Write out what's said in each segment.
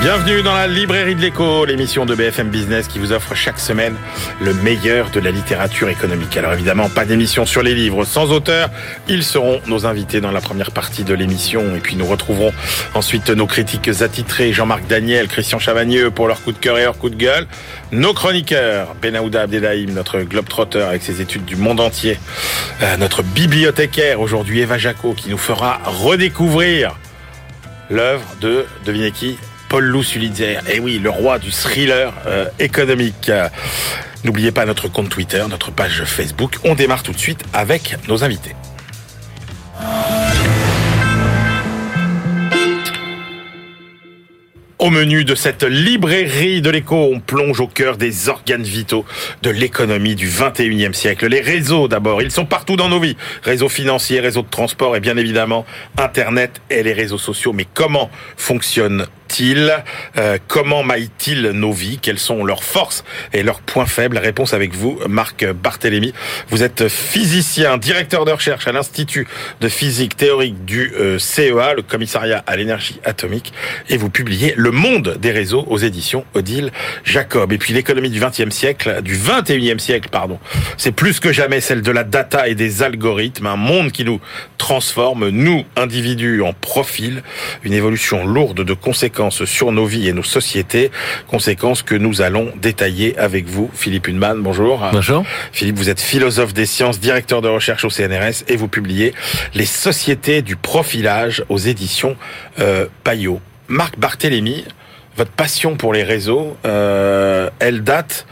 Bienvenue dans la librairie de l'écho, l'émission de BFM Business qui vous offre chaque semaine le meilleur de la littérature économique. Alors évidemment, pas d'émission sur les livres sans auteur. Ils seront nos invités dans la première partie de l'émission. Et puis nous retrouverons ensuite nos critiques attitrés, Jean-Marc Daniel, Christian Chavagneux pour leur coup de cœur et leur coup de gueule. Nos chroniqueurs, Benaouda Abdelhaim, notre globetrotter avec ses études du monde entier. Euh, notre bibliothécaire aujourd'hui, Eva Jaco, qui nous fera redécouvrir l'œuvre de, devinez qui Paul Lou Sulitzer. Et oui, le roi du thriller euh, économique. N'oubliez pas notre compte Twitter, notre page Facebook. On démarre tout de suite avec nos invités. Au menu de cette librairie de l'écho, on plonge au cœur des organes vitaux de l'économie du 21e siècle. Les réseaux d'abord, ils sont partout dans nos vies. Réseaux financiers, réseaux de transport et bien évidemment Internet et les réseaux sociaux. Mais comment fonctionnent euh, Comment maillent-ils nos vies? Quelles sont leurs forces et leurs points faibles? Réponse avec vous, Marc Barthélémy. Vous êtes physicien, directeur de recherche à l'Institut de physique théorique du euh, CEA, le commissariat à l'énergie atomique, et vous publiez Le monde des réseaux aux éditions Odile Jacob. Et puis l'économie du 20e siècle, du 21e siècle, pardon, c'est plus que jamais celle de la data et des algorithmes, un monde qui nous transforme, nous, individus, en profil, une évolution lourde de conséquences sur nos vies et nos sociétés, conséquences que nous allons détailler avec vous. Philippe Hunman, bonjour. Bonjour. Philippe, vous êtes philosophe des sciences, directeur de recherche au CNRS et vous publiez Les sociétés du profilage aux éditions euh, Payot. Marc Barthélémy, votre passion pour les réseaux, euh, elle date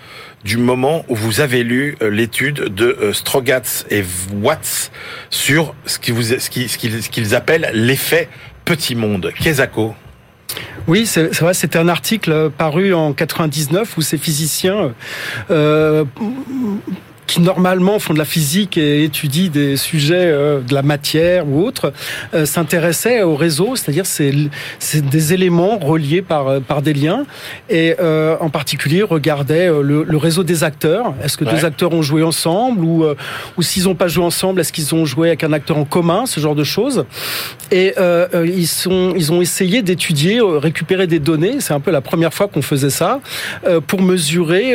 du moment où vous avez lu euh, l'étude de Strogatz et Watts sur ce qu'ils appellent l'effet petit monde. Qu'est-ce oui, c'est vrai, c'était un article paru en 99 où ces physiciens euh, qui normalement font de la physique et étudient des sujets euh, de la matière ou autre, euh, s'intéressaient au réseau, c'est-à-dire c'est des éléments reliés par euh, par des liens et en particulier regardaient le, réseau des acteurs. Est-ce que deux acteurs ont joué ensemble ou ou s'ils n'ont pas joué ensemble, est-ce qu'ils ont joué avec un acteur en commun, ce genre de choses. Et ils sont ils ont essayé d'étudier, récupérer des données. C'est un peu la première fois qu'on faisait ça pour mesurer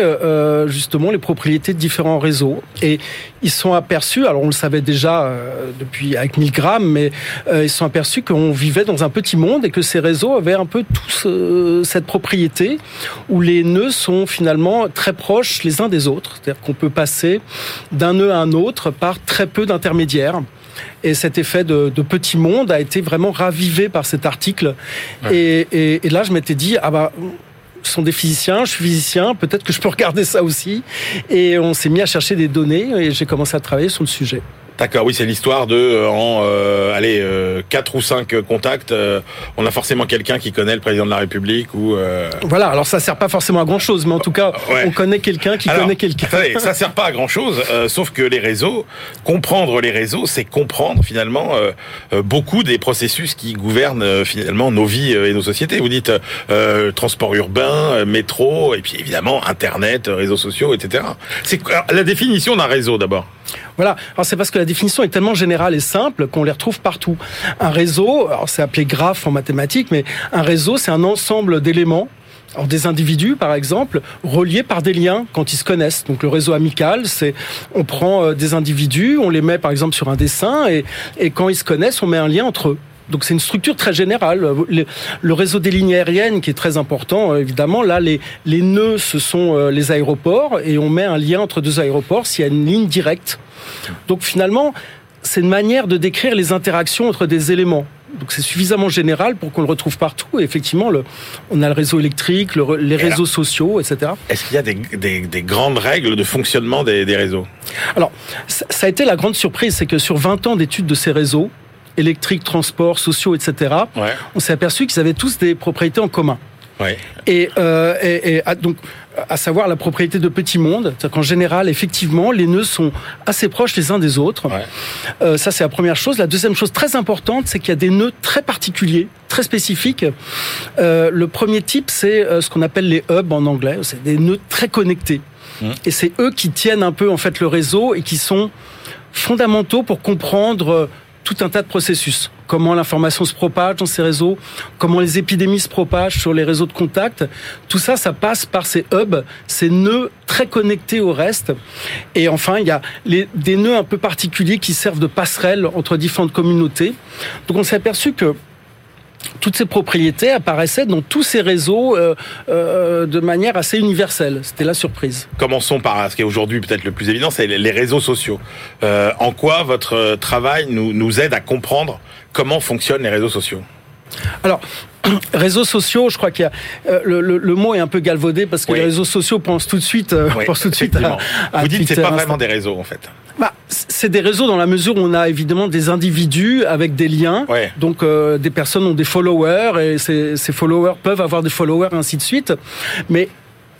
justement les propriétés de différents réseaux et ils sont aperçus, alors on le savait déjà euh, depuis avec Milgram, mais euh, ils sont aperçus qu'on vivait dans un petit monde et que ces réseaux avaient un peu tous euh, cette propriété où les nœuds sont finalement très proches les uns des autres. C'est-à-dire qu'on peut passer d'un nœud à un autre par très peu d'intermédiaires. Et cet effet de, petit monde a été vraiment ravivé par cet article. Et, et, là, je m'étais dit, ah bah, sont des physiciens, je suis physicien, peut-être que je peux regarder ça aussi. Et on s'est mis à chercher des données et j'ai commencé à travailler sur le sujet. D'accord, oui, c'est l'histoire de euh, en euh, allez euh, quatre ou cinq contacts, on a forcément quelqu'un qui connaît le président de la République ou voilà. Alors ça sert pas forcément à grand chose, mais en tout cas, on connaît quelqu'un qui connaît quelqu'un. ça sert pas à grand chose, sauf que les réseaux, comprendre les réseaux, c'est comprendre finalement beaucoup des processus qui gouvernent finalement nos vies et nos sociétés. Vous dites transport urbain, métro, et puis évidemment internet, réseaux sociaux, etc. C'est la définition d'un réseau d'abord? Voilà. Alors c'est parce que la définition est tellement générale et simple qu'on les retrouve partout. Un réseau, alors c'est appelé graphe en mathématiques, mais un réseau, c'est un ensemble d'éléments alors des individus, par exemple, reliés par des liens quand ils se connaissent. Donc le réseau amical, c'est on prend euh, des individus, on les met par exemple sur un dessin et, et quand ils se connaissent, on met un lien entre eux. Donc c'est une structure très générale. Le, réseau des lignes aériennes qui est très important, euh, évidemment. Là, les, les nœuds, ce sont euh, les aéroports et on met un lien entre deux aéroports s'il y a une ligne directe. Donc finalement, c'est une manière de décrire les interactions entre des éléments. Donc c'est suffisamment général pour qu'on le retrouve partout. Et effectivement, le, on a le réseau électrique, les réseaux sociaux, etc. Est-ce qu'il y a des, des, des, grandes règles de fonctionnement des, des réseaux? Alors, ça, ça a été la grande surprise, c'est que sur 20 ans d'études de ces réseaux, électriques, transports, sociaux, etc., on s'est aperçu qu'ils avaient tous des propriétés en commun. Et, euh, et, ah, donc, à savoir la propriété de petits mondes, c'est-à-dire qu'en général, effectivement, les nœuds sont assez proches les uns des autres. Euh, ça, c'est la première chose. La deuxième chose très importante, c'est qu'il y a des nœuds très particuliers, très spécifiques. Euh, le premier type, c'est ce qu'on appelle les hubs en anglais. C'est des nœuds très connectés. Mmh. Et c'est eux qui tiennent un peu en fait le réseau et qui sont fondamentaux pour comprendre tout un tas de processus. Comment l'information se propage dans ces réseaux, comment les épidémies se propagent sur les réseaux de contact. Tout ça, ça passe par ces hubs, ces nœuds très connectés au reste. Et enfin, il y a des nœuds un peu particuliers qui servent de passerelle entre différentes communautés. Donc on s'est aperçu que toutes ces propriétés apparaissaient dans tous ces réseaux euh, euh, de manière assez universelle. C'était la surprise. Commençons par ce qui est aujourd'hui peut-être le plus évident, c'est les réseaux sociaux. Euh, en quoi votre travail nous, nous aide à comprendre comment fonctionnent les réseaux sociaux? Alors, réseaux sociaux, je crois qu'il y a euh, le, le, le, mot est un peu galvaudé parce que Oui. les réseaux sociaux pensent tout de suite, euh, Oui, pensent tout de suite à, Vous dites que c'est Twitter, pas Insta. vraiment des réseaux en fait. Bah, c'est des réseaux dans la mesure où on a évidemment des individus avec des liens. Ouais. Donc euh, des personnes ont des followers et ces, ces followers peuvent avoir des followers et ainsi de suite. Mais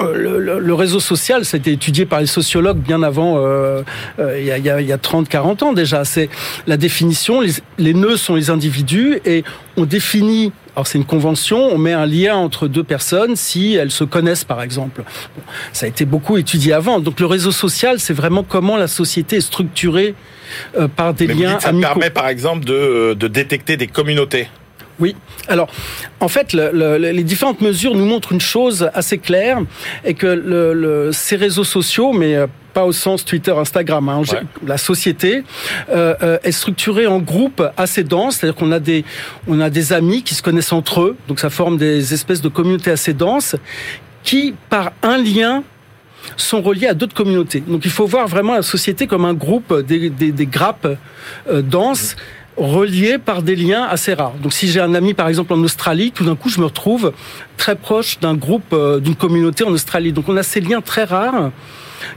euh, le, le- le réseau social, ça a été étudié par les sociologues bien avant, euh, euh, il y a, il y a- il y a 30-40 ans déjà. C'est la définition, les, les nœuds sont les individus et on définit, alors c'est une convention, on met un lien entre deux personnes si elles se connaissent par exemple. Bon, ça a été beaucoup étudié avant. Donc le réseau social, c'est vraiment comment la société est structurée euh, par des Mais vous liens dites ça amicaux. permet par exemple de, euh, de détecter des communautés. Oui. Alors, en fait, le- le- les différentes mesures nous montrent une chose assez claire, et que le, le- ces réseaux sociaux, mais euh, pas au sens Twitter, Instagram, hein, Ouais. la société euh, euh, est structurée en groupes assez denses, c'est-à-dire qu'on a des on a des amis qui se connaissent entre eux, donc ça forme des espèces de communautés assez denses, qui par un lien sont reliés à d'autres communautés. Donc il faut voir vraiment la société comme un groupe, des, des, des grappes euh, denses reliées par des liens assez rares. Donc si j'ai un ami par exemple en Australie, tout d'un coup je me retrouve très proche d'un groupe, euh, d'une communauté en Australie. Donc on a ces liens très rares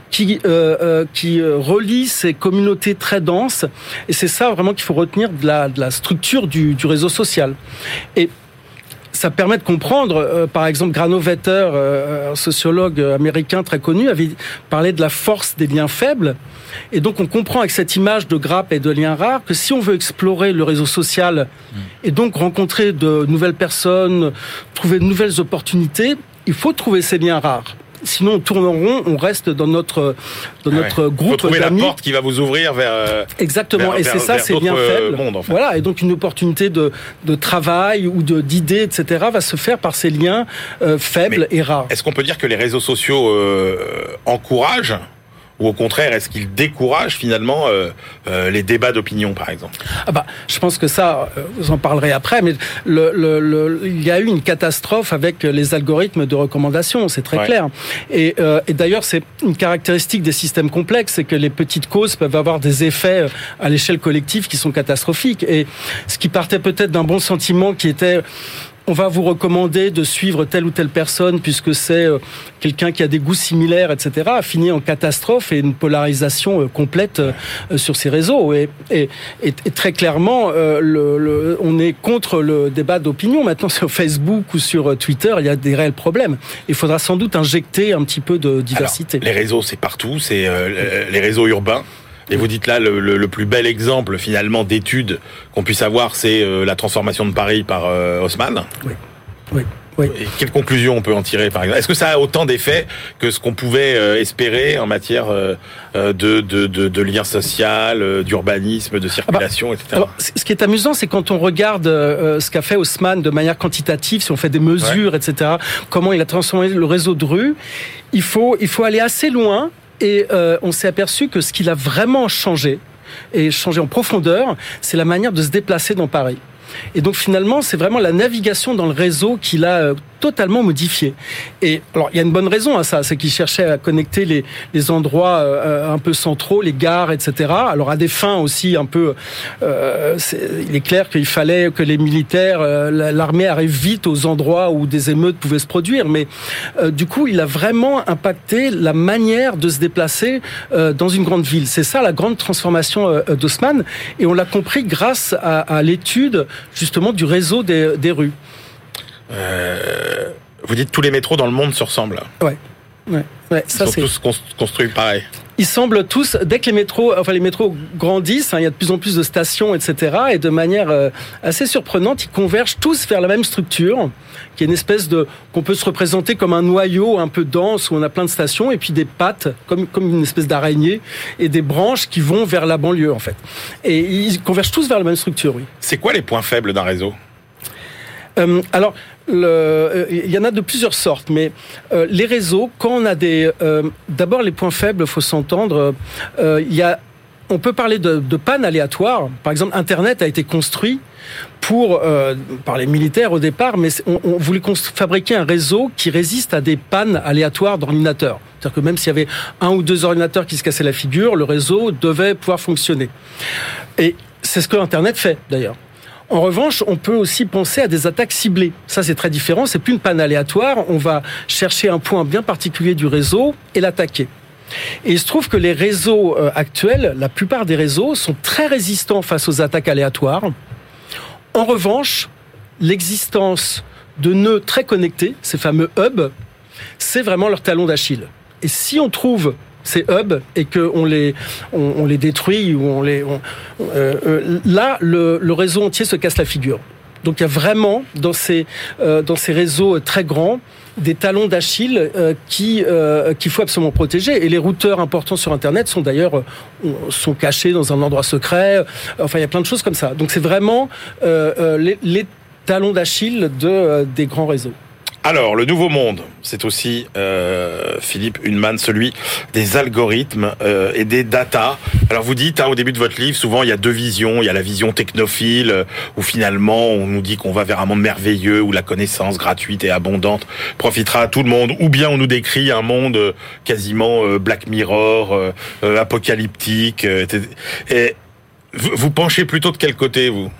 qui, euh, euh, qui euh, relient ces communautés très denses. Et c'est ça vraiment qu'il faut retenir de la, de la structure du, du réseau social. Et ça permet de comprendre, euh, par exemple, Granovetter, euh, un sociologue américain très connu, avait parlé de la force des liens faibles. Et donc, on comprend avec cette image de grappe et de liens rares que si on veut explorer le réseau social et donc rencontrer de nouvelles personnes, trouver de nouvelles opportunités, il faut trouver ces liens rares. Sinon, on tourne en rond, on reste dans notre, dans Ah ouais. notre groupe la porte qui va vous ouvrir vers. euh, Exactement, vers- et c'est ça, c'est bien euh, faible. mondes, en fait. Voilà, et donc une opportunité de, de travail ou de d'idées, etc., va se faire par ces liens euh, faibles et rares. Est-ce qu'on peut dire que les réseaux sociaux euh, encouragent ou au contraire est-ce qu'ils découragent finalement euh, euh, les débats d'opinion par exemple? Ah bah, je pense que ça, euh, vous en parlerez après, mais le, le, le- il y a eu une catastrophe avec les algorithmes de recommandation, c'est très Ouais. clair. Et, euh, et d'ailleurs, c'est une caractéristique des systèmes complexes, c'est que les petites causes peuvent avoir des effets à l'échelle collective qui sont catastrophiques. Et ce qui partait peut-être d'un bon sentiment qui était on va vous recommander de suivre telle ou telle personne puisque c'est euh, quelqu'un qui a des goûts similaires, etc., a fini en catastrophe et une polarisation euh, complète euh, sur ces réseaux. Et, et, et- et très clairement, le, le- on est contre le débat d'opinion. Maintenant, sur Facebook ou sur Twitter, il y a des réels problèmes. Il faudra sans doute injecter un petit peu de diversité. Alors, Les réseaux c'est partout, c'est euh, les réseaux urbains. Et vous dites là le, le- le plus bel exemple finalement d'étude qu'on puisse avoir, c'est euh, la transformation de Paris par euh, Haussmann. oui, oui. Et quelles conclusions on peut en tirer par exemple? Est-ce que ça a autant d'effets que ce qu'on pouvait euh, espérer en matière euh, de, de, de, de lien social, d'urbanisme, de circulation, etc. Alors, c- ce qui est amusant, c'est quand on regarde ce qu'a fait Haussmann de manière quantitative, si on fait des mesures, etc., comment il a transformé le réseau de rue, il faut, il faut aller assez loin et euh, on s'est aperçu que ce qu'il a vraiment changé, et changé en profondeur, c'est la manière de se déplacer dans Paris. Et donc finalement, c'est vraiment la navigation dans le réseau qui l'a euh, totalement modifié. Et alors, il y a une bonne raison à ça, c'est qu'il cherchait à connecter les, les endroits euh, un peu centraux, les gares, etc. Alors à des fins aussi un peu, euh, c'est- il est clair qu'il fallait que les militaires, euh, la- l'armée arrive vite aux endroits où des émeutes pouvaient se produire. Mais euh, du coup, il a vraiment impacté la manière de se déplacer euh, dans une grande ville. C'est ça la grande transformation euh, d'Haussmann, et on l'a compris grâce à, à l'étude justement du réseau des, des rues. Vous dites tous les métros dans le monde se ressemblent. Ouais. Ouais, ouais, Ils ça sont c'est. tous cons- construits pareil. Ils semblent tous, dès que les métros, enfin les métros grandissent, hein, il y a de plus en plus de stations, etc. Et de manière euh, assez surprenante, ils convergent tous vers la même structure, qui est une espèce de qu'on peut se représenter comme un noyau un peu dense où on a plein de stations et puis des pattes, comme comme une espèce d'araignée et des branches qui vont vers la banlieue en fait. Et ils convergent tous vers la même structure, oui. C'est quoi les points faibles d'un réseau? Euh, alors, le, il y en a de plusieurs sortes, mais euh, les réseaux, quand on a des, euh, d'abord les points faibles, faut s'entendre. Euh, il y a, on peut parler de, de panne aléatoire. Par exemple, Internet a été construit pour euh, par les militaires au départ, mais on, on voulait fabriquer un réseau qui résiste à des pannes aléatoires d'ordinateurs. C'est-à-dire que même s'il y avait un ou deux ordinateurs qui se cassaient la figure, le réseau devait pouvoir fonctionner. Et c'est ce que Internet fait d'ailleurs. En revanche, on peut aussi penser à des attaques ciblées. Ça, c'est très différent. C'est plus une panne aléatoire. On va chercher un point bien particulier du réseau et l'attaquer. Et il se trouve que les réseaux euh, actuels, la plupart des réseaux, sont très résistants face aux attaques aléatoires. En revanche, l'existence de nœuds très connectés, ces fameux hubs, c'est vraiment leur talon d'Achille. Et si on trouve ces hubs et qu'on les, on, les détruit ou on les, on, euh, euh, là, le, réseau entier se casse la figure. Donc il y a vraiment dans ces, euh, dans ces réseaux très grands des talons d'Achille qui qu'il faut absolument protéger. Et les routeurs importants sur Internet sont d'ailleurs sont cachés dans un endroit secret. Enfin, il y a plein de choses comme ça. Donc c'est vraiment les, les talons d'Achille de, des grands réseaux. Alors, le nouveau monde, c'est aussi, euh, Philippe Hunman, celui des algorithmes euh, et des data. Alors, vous dites, hein, au début de votre livre, souvent, il y a deux visions. Il y a la vision technophile, euh, où finalement, on nous dit qu'on va vers un monde merveilleux, où la connaissance gratuite et abondante profitera à tout le monde. Ou bien on nous décrit un monde euh, quasiment euh, Black Mirror, euh, apocalyptique. et vous, vous penchez plutôt de quel côté, vous?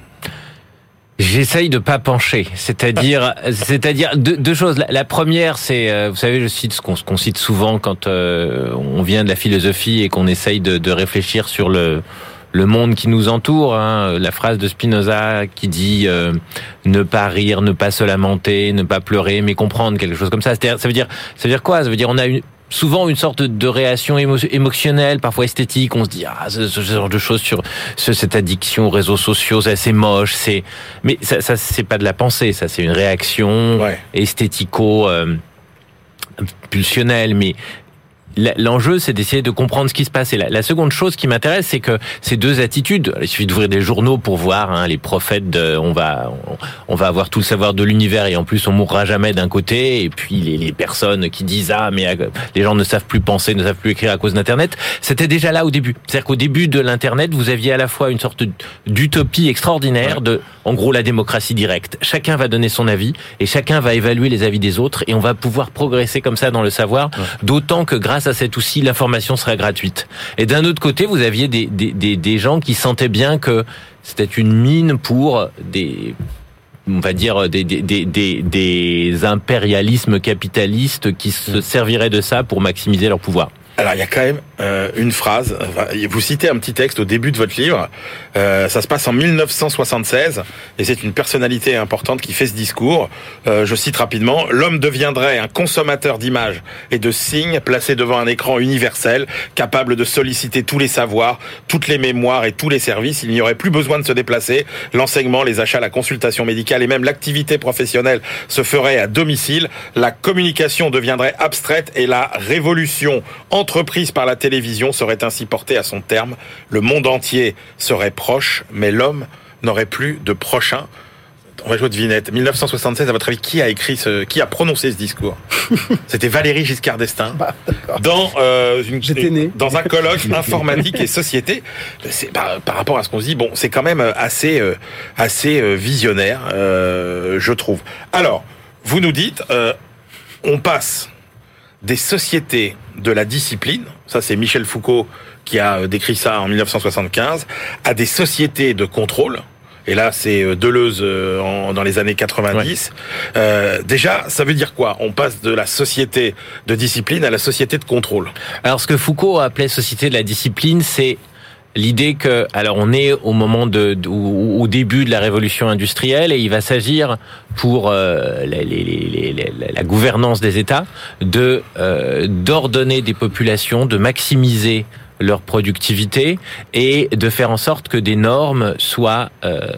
J'essaye de pas pencher, c'est-à-dire, c'est-à-dire deux, deux, choses. La, première, c'est, euh, vous savez, je cite ce qu'on qu cite souvent quand euh, on vient de la philosophie et qu'on essaye de, de, réfléchir sur le le monde qui nous entoure. Hein. La phrase de Spinoza qui dit euh, ne pas rire, ne pas se lamenter, ne pas pleurer, mais comprendre quelque chose comme ça. Ça veut dire, ça veut dire quoi? Ça veut dire on a une, souvent une sorte de réaction émo émotionnelle, parfois esthétique. On se dit ah ce, ce genre de choses sur ce, cette addiction aux réseaux sociaux, c'est moche, c'est mais ça, ça c'est pas de la pensée, ça c'est une réaction ouais. esthético euh, pulsionnelle, mais L'enjeu, c'est d'essayer de comprendre ce qui se passe. Et la, la seconde chose qui m'intéresse, c'est que ces deux attitudes, il suffit d'ouvrir des journaux pour voir hein, les prophètes. De, on va, on, on, va avoir tout le savoir de l'univers et en plus on mourra jamais d'un côté. Et puis les, les, personnes qui disent ah mais euh, les gens ne savent plus penser, ne savent plus écrire à cause d'Internet. C'était déjà là au début. C'est-à-dire qu'au début de l'Internet, vous aviez à la fois une sorte d'utopie extraordinaire de, en gros, la démocratie directe. Chacun va donner son avis et chacun va évaluer les avis des autres et on va pouvoir progresser comme ça dans le savoir. D'autant que grâce à cet outil, l'information sera gratuite. Et d'un autre côté, vous aviez des, des, des, des gens qui sentaient bien que c'était une mine pour des on va dire des, des, des, des impérialismes capitalistes qui se serviraient de ça pour maximiser leur pouvoir. Alors il y a quand même euh, une phrase. Vous citez un petit texte au début de votre livre. Euh, ça se passe en 1976 et c'est une personnalité importante qui fait ce discours. Euh, je cite rapidement l'homme deviendrait un consommateur d'images et de signes placé devant un écran universel, capable de solliciter tous les savoirs, toutes les mémoires et tous les services. Il n'y aurait plus besoin de se déplacer. L'enseignement, les achats, la consultation médicale et même l'activité professionnelle se ferait à domicile. La communication deviendrait abstraite et la révolution entreprise par la télévision serait ainsi portée à son terme. Le monde entier serait proche, mais l'homme n'aurait plus de prochain. On va jouer de vinette. 1976, à votre avis, qui a écrit ce, qui a prononcé ce discours? C'était Valérie Giscard d'Estaing bah, dans euh, une, né. dans un colloque informatique et société. C'est par, rapport à ce qu'on se dit, bon, c'est quand même assez euh, assez euh, visionnaire, euh, je trouve. Alors, vous nous dites, euh, on passe des sociétés de la discipline, ça c'est Michel Foucault qui a décrit ça en 1975, à des sociétés de contrôle. Et là, c'est Deleuze dans les années 90. Ouais. Euh, déjà, ça veut dire quoi? On passe de la société de discipline à la société de contrôle. Alors, ce que Foucault appelait société de la discipline, c'est l'idée que, alors on est au moment de, au, début de la révolution industrielle et il va s'agir pour euh, la gouvernance des États de euh, d'ordonner des populations, de maximiser leur productivité et de faire en sorte que des normes soient euh,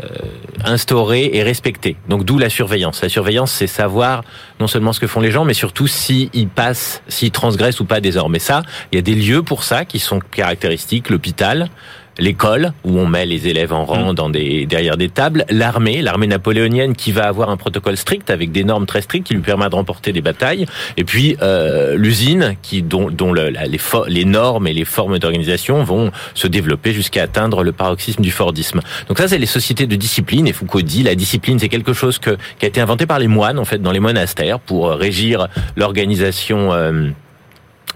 instaurées et respectées. Donc d'où la surveillance. La surveillance, c'est savoir non seulement ce que font les gens, mais surtout s'ils passent, s'ils transgressent ou pas des normes. Et ça, il y a des lieux pour ça qui sont caractéristiques, l'hôpital, l'école où on met les élèves en rang dans des derrière des tables, l'armée, l'armée napoléonienne qui va avoir un protocole strict avec des normes très strictes qui lui permettent de remporter des batailles, et puis euh, l'usine qui dont, dont le- la- les, les normes et les formes d'organisation vont se développer jusqu'à atteindre le paroxysme du Fordisme. Donc ça c'est les sociétés de discipline et Foucault dit la discipline c'est quelque chose que, qui a été inventé par les moines en fait dans les monastères pour euh, régir l'organisation euh,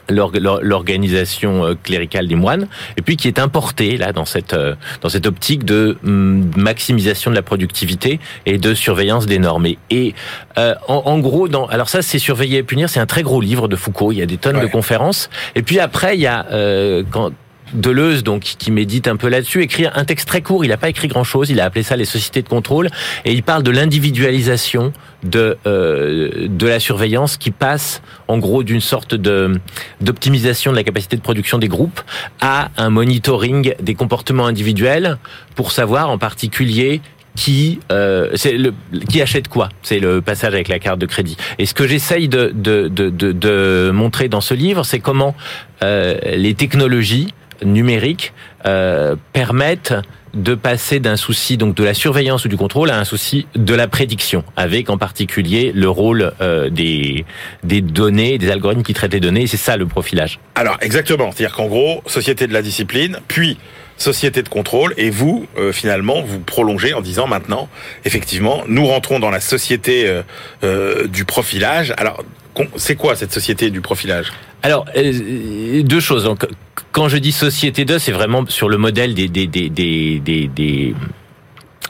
l'organisation euh, cléricale des moines, et puis qui est importée là dans cette euh, dans cette optique de hum, maximisation de la productivité et de surveillance des normes. Et, et, euh, en, en gros, dans alors ça c'est surveiller et punir, c'est un très gros livre de Foucault. Il y a des tonnes Ouais. de conférences. Et puis après il y a euh, quand Deleuze, donc, qui médite un peu là-dessus, écrit un texte très court. Il n'a pas écrit grand-chose. Il a appelé ça les sociétés de contrôle, et il parle de l'individualisation de euh, de la surveillance qui passe, en gros, d'une sorte de d'optimisation de la capacité de production des groupes à un monitoring des comportements individuels pour savoir, en particulier, qui euh, c'est le qui achète quoi c'est le passage avec la carte de crédit et ce que j'essaye de de, de de de montrer dans ce livre c'est comment euh, les technologies numériques euh, permettent de passer d'un souci donc de la surveillance ou du contrôle à un souci de la prédiction, avec en particulier le rôle euh, des des données, des algorithmes qui traitent les données. C'est ça le profilage. Alors exactement, c'est-à-dire qu'en gros, société de la discipline, puis société de contrôle, et vous, euh, finalement, vous prolongez en disant maintenant, effectivement, nous rentrons dans la société euh, euh, du profilage. Alors, c'est quoi cette société du profilage? Alors, euh, deux choses. Quand je dis société 2, c'est vraiment sur le modèle des, des, des, des, des,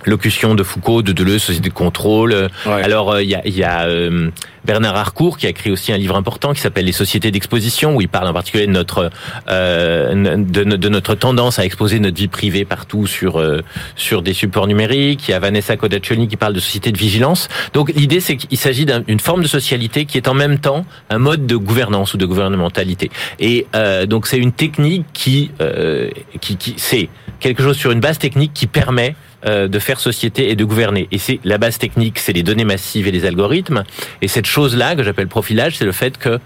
des locutions de Foucault, de Deleuze, société de contrôle. Ouais. Alors, euh, il y a, y a euh, Bernard Harcourt qui a écrit aussi un livre important qui s'appelle Les sociétés d'exposition, où il parle en particulier de notre euh, de, no- de notre tendance à exposer notre vie privée partout sur euh, sur des supports numériques. Il y a Vanessa Codaccioni qui parle de société de vigilance. Donc l'idée c'est qu'il s'agit d'un- d'une forme de socialité qui est en même temps un mode de gouvernance ou de gouvernementalité. Et euh, donc c'est une technique qui euh, qui, qui c'est quelque chose sur une base technique qui permet de faire société et de gouverner. Et c'est la base technique, c'est les données massives et les algorithmes. Et cette chose-là que j'appelle profilage, c'est le fait que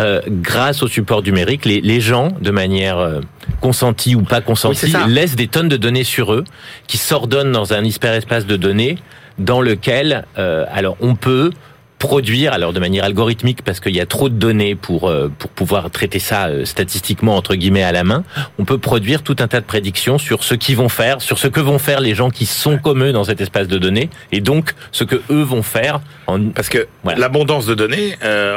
euh, grâce au support numérique, les, les gens, de manière euh, consentie ou pas consentie, laissent des tonnes de données sur eux, qui s'ordonnent dans un hyperespace de données dans lequel, euh, alors on peut produire, alors de manière algorithmique, parce qu'il y a trop de données pour euh, pour pouvoir traiter ça euh, statistiquement entre guillemets à la main, on peut produire tout un tas de prédictions sur ce qu'ils vont faire, sur ce que vont faire les gens qui sont comme eux dans cet espace de données, et donc ce que eux vont faire. En... Parce que Voilà. l'abondance de données, euh,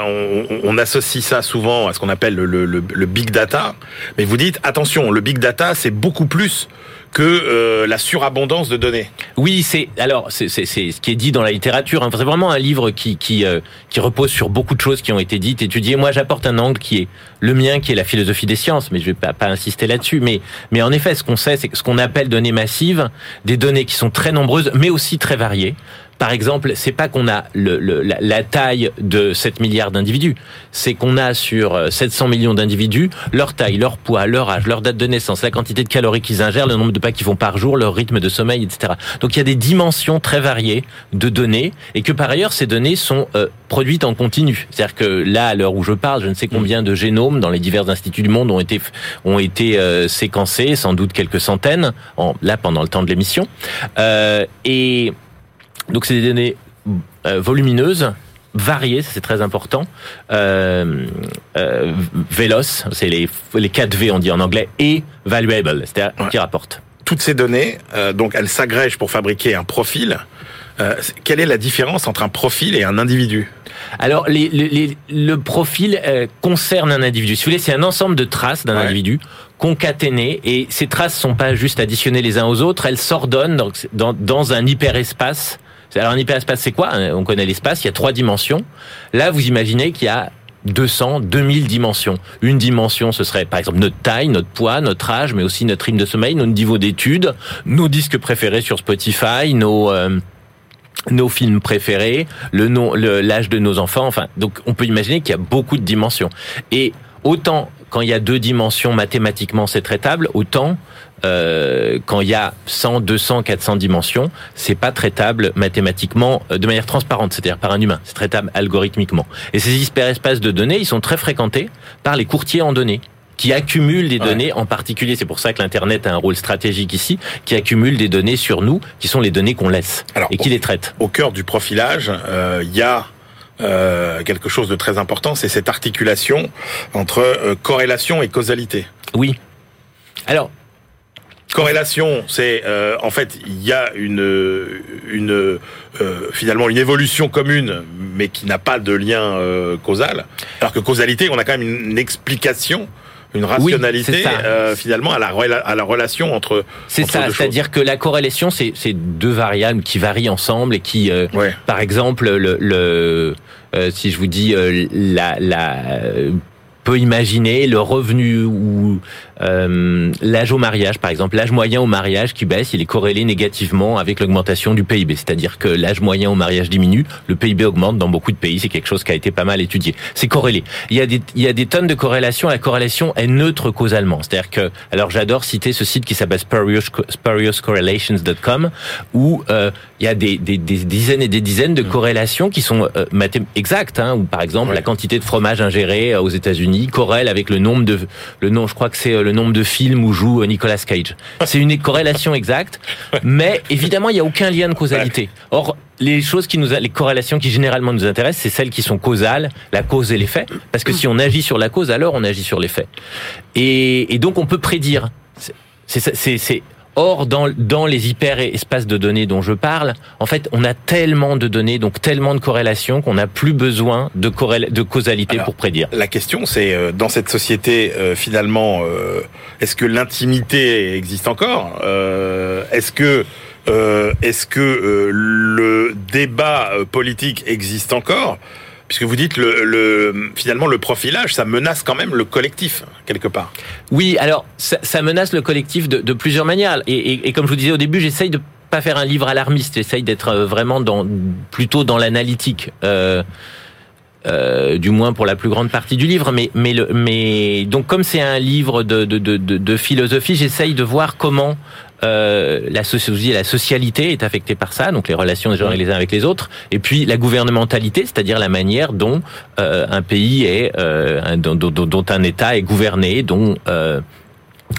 on, on- on associe ça souvent à ce qu'on appelle le, le- le- le big data. Mais vous dites, attention, le big data, c'est beaucoup plus que euh, la surabondance de données. Oui, c'est alors c'est ce qui est dit dans la littérature. hein. C'est vraiment un livre qui qui euh, qui repose sur beaucoup de choses qui ont été dites, étudiées. Moi, j'apporte un angle qui est le mien, qui est la philosophie des sciences, mais je vais pas pas insister là-dessus. Mais mais en effet, ce qu'on sait, c'est que ce qu'on appelle données massives, des données qui sont très nombreuses, mais aussi très variées. Par exemple, c'est pas qu'on a le, le- la, la taille de 7 milliards d'individus, c'est qu'on a sur euh, 700 millions d'individus leur taille, leur poids, leur âge, leur date de naissance, la quantité de calories qu'ils ingèrent, le nombre de pas qu'ils font par jour, leur rythme de sommeil, etc. Donc il y a des dimensions très variées de données et que par ailleurs ces données sont euh, produites en continu. C'est-à-dire que là, à l'heure où je parle, je ne sais combien de génomes dans les divers instituts du monde ont été ont été euh, séquencés, sans doute quelques centaines, en, là pendant le temps de l'émission. Euh, et donc c'est des données euh, volumineuses, variées, ça c'est très important, euh, euh, véloces, c'est les, les 4 V on dit en anglais, et valuable, c'est-à-dire Ouais. qui rapportent. Toutes ces données, euh, donc elles s'agrègent pour fabriquer un profil. Euh, quelle est la différence entre un profil et un individu? Alors, les, les- les- le profil euh, concerne un individu. Si vous voulez, c'est un ensemble de traces d'un Ouais. individu concaténées, et ces traces sont pas juste additionnées les uns aux autres, elles s'ordonnent dans, dans, dans un hyperespace. Alors, un hyperespace, c'est quoi On connaît l'espace, il y a trois dimensions. Là, vous imaginez qu'il y a 200, 2000 dimensions. Une dimension, ce serait par exemple notre taille, notre poids, notre âge, mais aussi notre rythme de sommeil, notre niveau d'études, nos disques préférés sur Spotify, nos euh, nos films préférés, le nom, l'âge de nos enfants. Enfin, donc on peut imaginer qu'il y a beaucoup de dimensions. Et autant quand il y a deux dimensions mathématiquement c'est traitable, autant euh, quand il y a 100, 200, 400 dimensions, c'est pas traitable mathématiquement euh, de manière transparente, c'est-à-dire par un humain, c'est traitable algorithmiquement. Et ces hyperespaces de données, ils sont très fréquentés par les courtiers en données qui accumulent des données, en particulier, c'est pour ça que l'Internet a un rôle stratégique ici, qui accumule des données sur nous, qui sont les données qu'on laisse et qui les traite. Au cœur du profilage, euh, il y a euh, quelque chose de très important, c'est cette articulation entre corrélation et causalité. Oui. Alors, Corrélation, c'est euh, en fait il y a une une euh, finalement une évolution commune, mais qui n'a pas de lien euh, causal. Alors que causalité, on a quand même une, explication une rationalité finalement à la, à la relation entre. C'est ça, c'est-à-dire que la corrélation, c'est deux variables qui varient ensemble et qui, par exemple, le, le si je vous dis la, la peut imaginer le revenu ou euh, l'âge au mariage, par exemple, l'âge moyen au mariage qui baisse, il est corrélé négativement avec l'augmentation du PIB. C'est-à-dire que l'âge moyen au mariage diminue, le PIB augmente dans beaucoup de pays. C'est quelque chose qui a été pas mal étudié. C'est corrélé. Il y a des, il y a des tonnes de corrélations. La corrélation est neutre causalement. C'est-à-dire que, alors j'adore citer ce site qui s'appelle spuriouscorrelations.com où euh, il y a des, des, des, dizaines et des dizaines de mmh. corrélations qui sont euh, exactes. Hein, ou par exemple, la quantité de fromage ingéré euh, aux États-Unis corrèle avec le nombre de le nom, je crois que c'est euh, le nombre de films où joue euh, Nicolas Cage. C'est une corrélation exacte, mais évidemment, il n'y a aucun lien de causalité. Or, les choses qui nous, les corrélations qui généralement nous intéressent, c'est celles qui sont causales, la cause et l'effet. Parce que si on agit sur la cause, alors on agit sur l'effet. Et, et donc, on peut prédire. C'est Or, dans, dans les hyper-espaces de données dont je parle, en fait, on a tellement de données, donc tellement de corrélations qu'on n'a plus besoin de, de causalité pour prédire. La question, c'est euh, dans cette société, euh, finalement, euh, est-ce que l'intimité existe encore? Est-ce que est-ce que le débat politique existe encore? Puisque vous dites le, le, finalement le profilage, ça menace quand même le collectif quelque part. Oui, alors ça, ça menace le collectif de, de plusieurs manières. Et, et, et, comme je vous disais au début, j'essaye de pas faire un livre alarmiste. J'essaye d'être euh, vraiment dans plutôt dans l'analytique. Euh, euh, du moins pour la plus grande partie du livre, mais mais le, mais donc comme c'est un livre de de, de, de philosophie, j'essaye de voir comment euh, la sociologie et la socialité est affectée par ça, donc les relations des gens les uns avec les autres, et puis la gouvernementalité, c'est-à-dire la manière dont euh, un pays est, euh, dont, dont, un État est gouverné, dont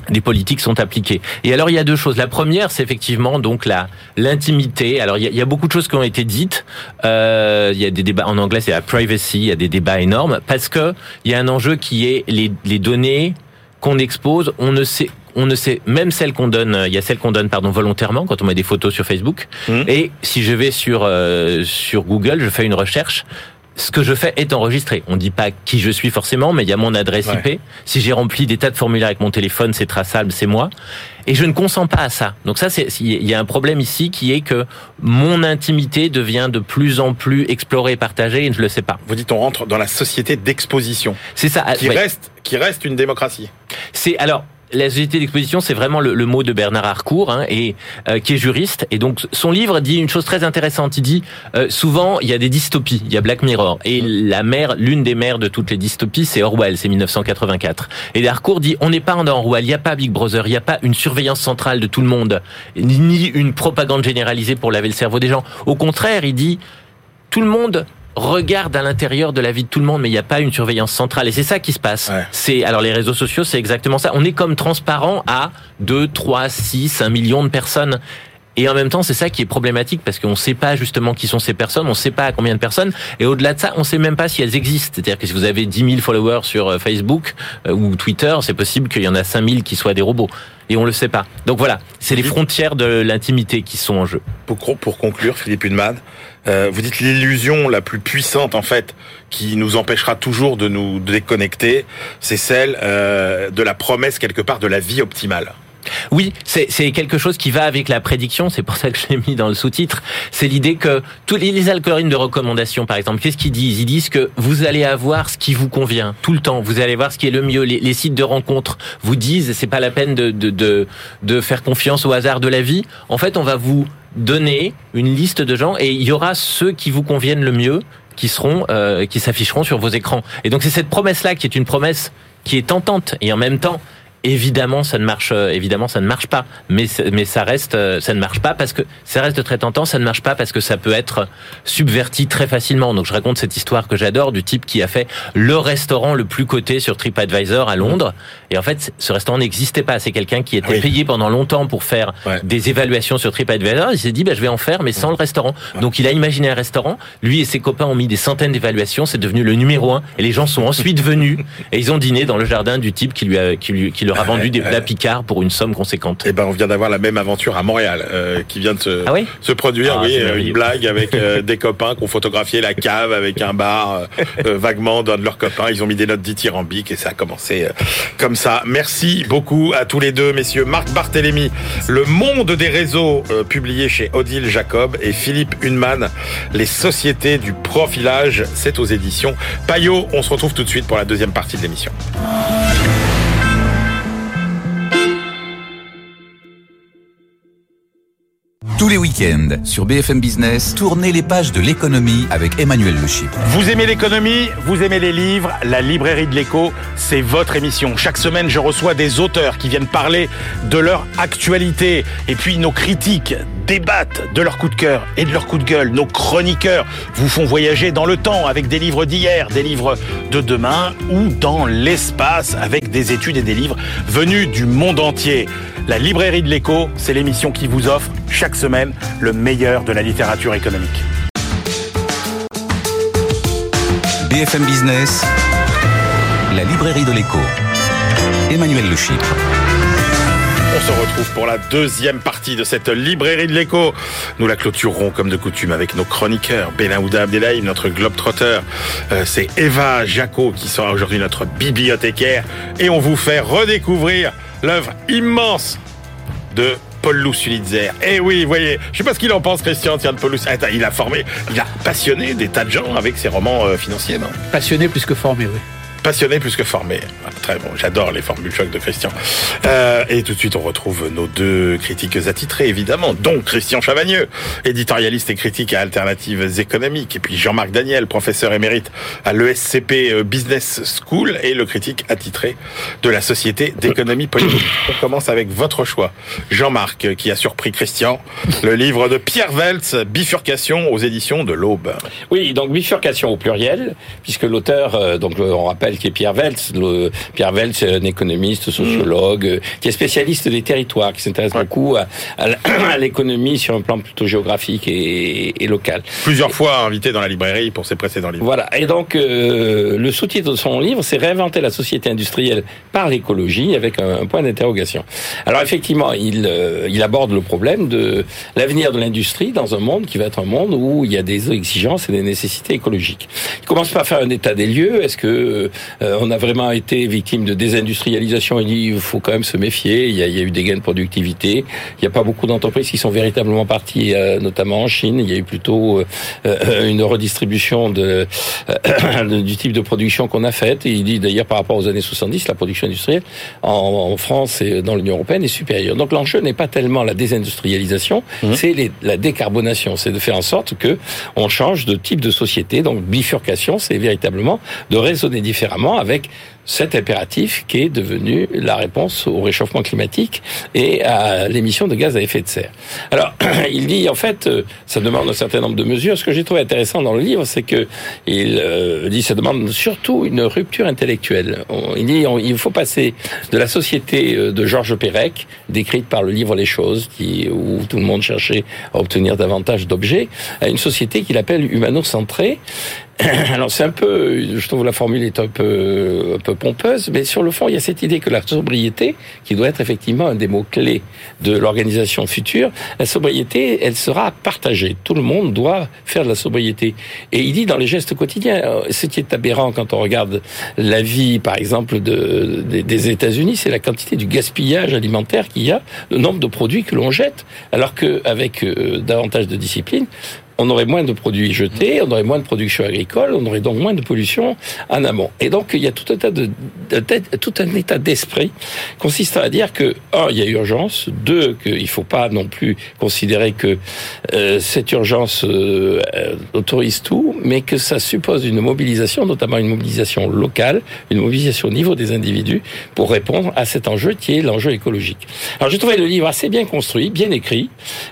les politiques sont appliquées. Et alors il y a deux choses. La première, c'est effectivement donc la l'intimité. Alors il y, a, beaucoup de choses qui ont été dites. Euh, il y a des débats en anglais, c'est la privacy. Il y a des débats énormes parce que il y a un enjeu qui est les, les données qu'on expose. On ne sait on ne sait même celles qu'on donne. Il y a celles qu'on donne pardon volontairement quand on met des photos sur Facebook. Mmh. Et si je vais sur euh, sur Google, je fais une recherche. Ce que je fais est enregistré. On dit pas qui je suis forcément, mais il y a mon adresse IP. Si j'ai rempli des tas de formulaires avec mon téléphone, c'est traçable, c'est moi. Et je ne consens pas à ça. Donc ça, c'est il y a un problème ici qui est que mon intimité devient de plus en plus explorée, partagée, et je ne le sais pas. Vous dites on rentre dans la société d'exposition. C'est ça. Qui reste qui reste une démocratie. C'est alors la société d'exposition, c'est vraiment le, mot de Bernard Harcourt, hein, et euh, qui est juriste. Et donc, son livre dit une chose très intéressante. Il dit euh, souvent, il y a des dystopies. Il y a Black Mirror, et la mère, l'une des mères de toutes les dystopies, c'est Orwell, c'est 1984. Et Harcourt dit, on n'est pas en Orwell. Il n'y a pas Big Brother. Il n'y a pas une surveillance centrale de tout le monde, ni une propagande généralisée pour laver le cerveau des gens. Au contraire, il dit, tout le monde regarde à l'intérieur de la vie de tout le monde, mais il n'y a pas une surveillance centrale. Et c'est ça qui se passe. C'est alors les réseaux sociaux, c'est exactement ça. On est comme transparent à 2, 3, 6, 1 million de personnes. Et en même temps, c'est ça qui est problématique parce qu'on ne sait pas justement qui sont ces personnes, on ne sait pas à combien de personnes. Et au-delà de ça, on ne sait même pas si elles existent. C'est-à-dire que si vous avez 10 000 followers sur euh, Facebook euh, ou Twitter, c'est possible qu'il y en a 5 000 qui soient des robots. Et on le sait pas. Donc voilà, c'est les frontières de l'intimité qui sont en jeu. Pour, pour conclure, Philippe Hunman, euh, vous dites l'illusion la plus puissante en fait qui nous empêchera toujours de nous déconnecter, c'est celle euh, de la promesse quelque part de la vie optimale. Oui, c'est quelque chose qui va avec la prédiction, c'est pour ça que je l'ai mis dans le sous-titre. C'est l'idée que tous les, les algorithmes de recommandation, par exemple, qu'est-ce qu'ils disent? Ils disent que vous allez avoir ce qui vous convient tout le temps. Vous allez voir ce qui est le mieux. Les, les sites de rencontres vous disent c'est pas la peine de, de, de, de faire confiance au hasard de la vie. En fait, on va vous donner une liste de gens et il y aura ceux qui vous conviennent le mieux qui seront euh, qui s'afficheront sur vos écrans. Et donc c'est cette promesse là qui est une promesse qui est tentante et en même temps évidemment ça ne marche euh, évidemment ça ne marche pas. Mais mais ça reste euh, ça ne marche pas parce que ça reste très tentant ça ne marche pas parce que ça peut être subverti très facilement. Donc je raconte cette histoire que j'adore du type qui a fait le restaurant le plus coté sur TripAdvisor à Londres. Et en fait ce restaurant n'existait pas. C'est quelqu'un qui était Oui. payé pendant longtemps pour faire Ouais. des évaluations sur TripAdvisor. Il s'est dit bah, je vais en faire mais sans le restaurant. Donc il a imaginé un restaurant. Lui et ses copains ont mis des centaines d'évaluations. C'est devenu le numéro un. Et les gens sont ensuite venus. Et ils ont dîné dans le jardin du type qui lui a, qui lui, qui leur a vendu des plats Picard pour une somme conséquente. Eh ben, on vient d'avoir la même aventure à Montréal, euh, qui vient de se, Ah oui se produire. Ah, oui, une blague avec euh, des copains qui ont photographié la cave avec un bar euh, euh, vaguement d'un de leurs copains. Ils ont mis des notes dithyrambiques et ça a commencé euh, comme ça. Merci beaucoup à tous les deux, messieurs. Marc Barthélémy, Le Monde des réseaux, euh, publié chez Odile Jacob, et Philippe Hunman, Les sociétés du profilage. C'est aux éditions Payot. On se retrouve tout de suite pour la deuxième partie de l'émission. Tous les week-ends, sur BFM Business, tournez les pages de l'économie avec Emmanuel Le. Vous aimez l'économie, vous aimez les livres, la librairie de l'écho, c'est votre émission. Chaque semaine, je reçois des auteurs qui viennent parler de leur actualité. Et puis nos critiques débattent de leur coup de cœur et de leur coup de gueule. Nos chroniqueurs vous font voyager dans le temps avec des livres d'hier, des livres de demain ou dans l'espace avec des études et des livres venus du monde entier. La librairie de l'écho, c'est l'émission qui vous offre chaque semaine le meilleur de la littérature économique. BFM Business, la librairie de l'écho. Emmanuel Le Chypre. On se retrouve pour la deuxième partie de cette librairie de l'écho. Nous la clôturerons comme de coutume avec nos chroniqueurs. Benahouda Abdelhaim, notre globetrotter. Euh, C'est Eva Jaco qui sera aujourd'hui notre bibliothécaire. Et on vous fait redécouvrir l'œuvre immense de Paul Sulitzer. Eh oui, voyez, je sais pas ce qu'il en pense, Christian, tiens, Paul Sulitzer. Attends, il a formé, il a passionné des tas de gens avec ses romans euh, financiers, non? Passionné plus que formé, oui. Passionné plus que formé. Très bon, j'adore les formules choc de Christian. Euh, et tout de suite, on retrouve nos deux critiques attitrés, évidemment, dont Christian Chavagneux, éditorialiste et critique à Alternatives économiques, et puis Jean-Marc Daniel, professeur émérite à l'ESCP euh, Business School, et le critique attitré de la Société d'économie politique. On commence avec votre choix. Jean-Marc, euh, qui a surpris Christian, le livre de Pierre Weltz, Bifurcation aux éditions de l'Aube. Oui, donc bifurcation au pluriel, puisque l'auteur, euh, donc on rappelle qui est Pierre Weltz. Le, Pierre Weltz, c'est un économiste, sociologue, euh, qui est spécialiste des territoires, qui s'intéresse Ouais. beaucoup à, l'économie sur un plan plutôt géographique et, et local. Plusieurs fois invité dans la librairie pour ses précédents livres. Voilà. Et donc, euh, le sous-titre de son livre, c'est Réinventer la société industrielle par l'écologie, avec un, un point d'interrogation. Alors, effectivement, il, euh, il aborde le problème de l'avenir de l'industrie dans un monde qui va être un monde où il y a des exigences et des nécessités écologiques. Il commence par faire un état des lieux. Est-ce que euh, on a vraiment été victime de désindustrialisation Il dit faut quand même se méfier. Il y a, il y a eu des gains de productivité. Il n'y a pas beaucoup d'entreprises qui sont véritablement parties, euh, notamment en Chine. Il y a eu plutôt euh, une redistribution de, du type de production qu'on a faite. Et il dit d'ailleurs par rapport aux années 70, la production industrielle en, en France et dans l'Union européenne est supérieure. Donc l'enjeu n'est pas tellement la désindustrialisation, c'est les- la décarbonation. C'est de faire en sorte que on change de type de société. Donc bifurcation, c'est véritablement de raisonner différemment avec cet impératif qui est devenu la réponse au réchauffement climatique et à l'émission de gaz à effet de serre. Alors, il dit en fait, euh, ça demande un certain nombre de mesures. Ce que j'ai trouvé intéressant dans le livre, c'est que il euh, dit ça demande surtout une rupture intellectuelle. Il dit il faut passer de la société euh, de Georges Perec, décrite par le livre Les Choses, qui, où tout le monde cherchait à obtenir davantage d'objets, à une société qu'il appelle humano-centrée, Alors c'est un peu, je trouve la formule est un peu, un peu pompeuse, mais sur le fond, il y a cette idée que la sobriété, qui doit être effectivement un des mots clés de l'organisation future, la sobriété, elle sera partagée. Tout le monde doit faire de la sobriété. Et il dit dans les gestes quotidiens, euh, ce qui est aberrant quand on regarde la vie, par exemple, de, des, des États-Unis, c'est la quantité du gaspillage alimentaire qu'il y a, le nombre de produits que l'on jette, alors qu'avec euh, davantage de discipline, on aurait moins de produits jetés, on aurait moins de production agricole, on aurait donc moins de pollution en amont. Et donc il y a tout un tas de, de- de- tout un état d'esprit consistant à dire que un, il y a urgence, deux, qu'il faut pas non plus considérer que euh, cette urgence euh, euh, autorise tout, mais que ça suppose une mobilisation, notamment une mobilisation locale, une mobilisation au niveau des individus pour répondre à cet enjeu qui est l'enjeu écologique. Alors j'ai trouvé le livre assez bien construit, bien écrit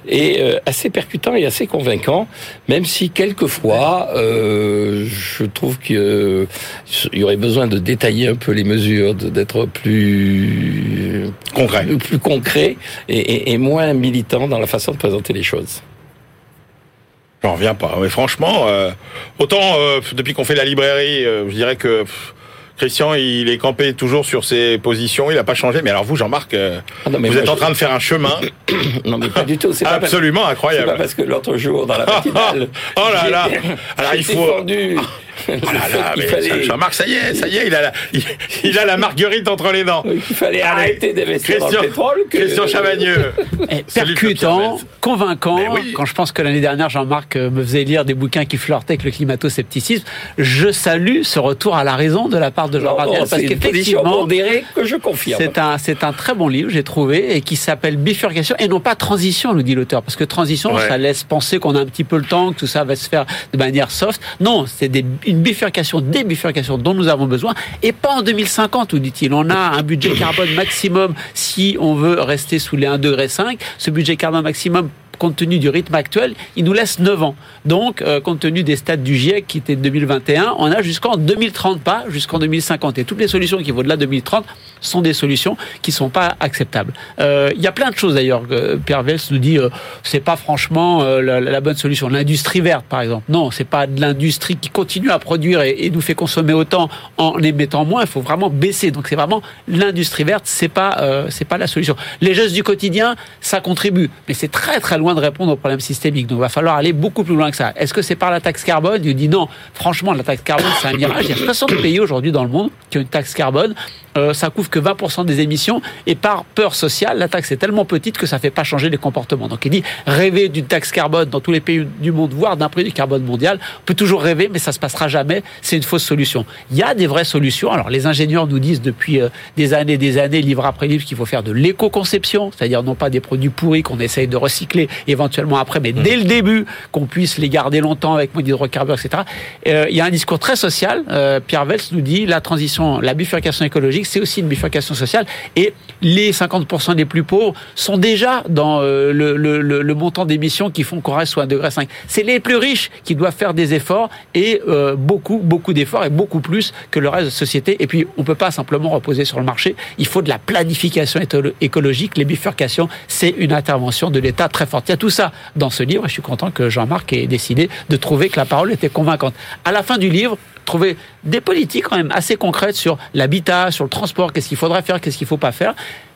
et euh, assez percutant et assez convaincant, même si quelquefois euh, je trouve qu'il y aurait besoin de détailler un peu les mesures, d'être plus Concret. plus concret et, et- et moins militant dans la façon de présenter les choses. J'en reviens pas. Mais franchement, euh, autant euh, depuis qu'on fait la librairie, euh, je dirais que pff, Christian, il est campé toujours sur ses positions, il n'a pas changé. Mais alors vous, Jean-Marc, euh, Ah vous êtes en je- train de faire un chemin Non mais pas du tout. C'est pas parce- absolument incroyable. pas parce que l'autre jour dans la matinale, Oh là là. Alors, il faut- défendu Oh là là, mais fallait, Jean-Marc, ça y est, ça y est, il a la, il, il a la marguerite entre les dents. qu'il fallait Allez, arrêter d'investir dans le Christian, pétrole. Que, Christian Chavagneux. Eh, percutant, convaincant. Oui. Quand je pense que l'année dernière, Jean-Marc euh, me faisait lire des bouquins qui flirtaient avec le climato-scepticisme, je salue ce retour à la raison de la part de Jean-Marc parce qu'effectivement, que je confirme. c'est un, c'est un très bon livre, j'ai trouvé, et qui s'appelle Bifurcation, et non pas Transition, nous dit l'auteur, parce que Transition, Ouais. ça laisse penser qu'on a un petit peu le temps, que tout ça va se faire de manière soft. Non, c'est des- une bifurcation, des bifurcations dont nous avons besoin, et pas en 2050, nous dit-il. On a un budget carbone maximum si on veut rester sous les 1,5 degré. Ce budget carbone maximum compte tenu du rythme actuel, il nous laisse 9 ans. Donc, euh, compte tenu des stats du GIEC qui était de 2021, on a jusqu'en 2030, pas jusqu'en 2050. Et toutes les solutions qui vont de 2030 sont des solutions qui sont pas acceptables. Euh, Il y a plein de choses d'ailleurs. Pierre Vels nous dit, euh, c'est pas franchement euh, la, bonne solution. L'industrie verte, par exemple. Non, c'est pas de l'industrie qui continue à produire et, et nous fait consommer autant en émettant moins. Il faut vraiment baisser. Donc, c'est vraiment l'industrie verte. C'est pas, pas la solution. Les gestes du quotidien, ça contribue, mais c'est très très loin de répondre aux problèmes systémiques. Donc, il va falloir aller beaucoup plus loin que ça. Est-ce que c'est par la taxe carbone? Il dit non. Franchement, la taxe carbone, c'est un mirage. Il y a 60 pays aujourd'hui dans le monde qui ont une taxe carbone. Euh, ça couvre que 20% des émissions et par peur sociale, la taxe est tellement petite que ça fait pas changer les comportements. Donc il dit rêver d'une taxe carbone dans tous les pays du monde, voire d'un prix du carbone mondial, on peut toujours rêver, mais ça se passera jamais. C'est une fausse solution. Il y a des vraies solutions. Alors les ingénieurs nous disent depuis euh, des années, des années, livre après livre, qu'il faut faire de l'éco-conception, c'est-à-dire non pas des produits pourris qu'on essaye de recycler éventuellement après, mais dès le début qu'on puisse les garder longtemps avec moins d'hydrocarbures, etc. Euh, il y a un discours très social. Euh, Pierre Vels nous dit la transition, la bifurcation écologique, c'est aussi une bifurcation sociale. Et les 50% les plus pauvres sont déjà dans euh, le, montant d'émissions qui font qu'on reste sous 1,5 degré. C'est les plus riches qui doivent faire des efforts et euh, beaucoup, beaucoup d'efforts et beaucoup plus que le reste de la société. Et puis, on peut pas simplement reposer sur le marché. Il faut de la planification écologique. Les bifurcations, c'est une intervention de l'État très forte. Il y a tout ça dans ce livre je suis content que Jean-Marc ait décidé de trouver que la parole était convaincante. À la fin du livre, trouver des politiques quand même assez concrètes sur l'habitat, sur le transport, qu'est-ce qu'il faudrait faire, qu'est-ce qu'il faut pas faire.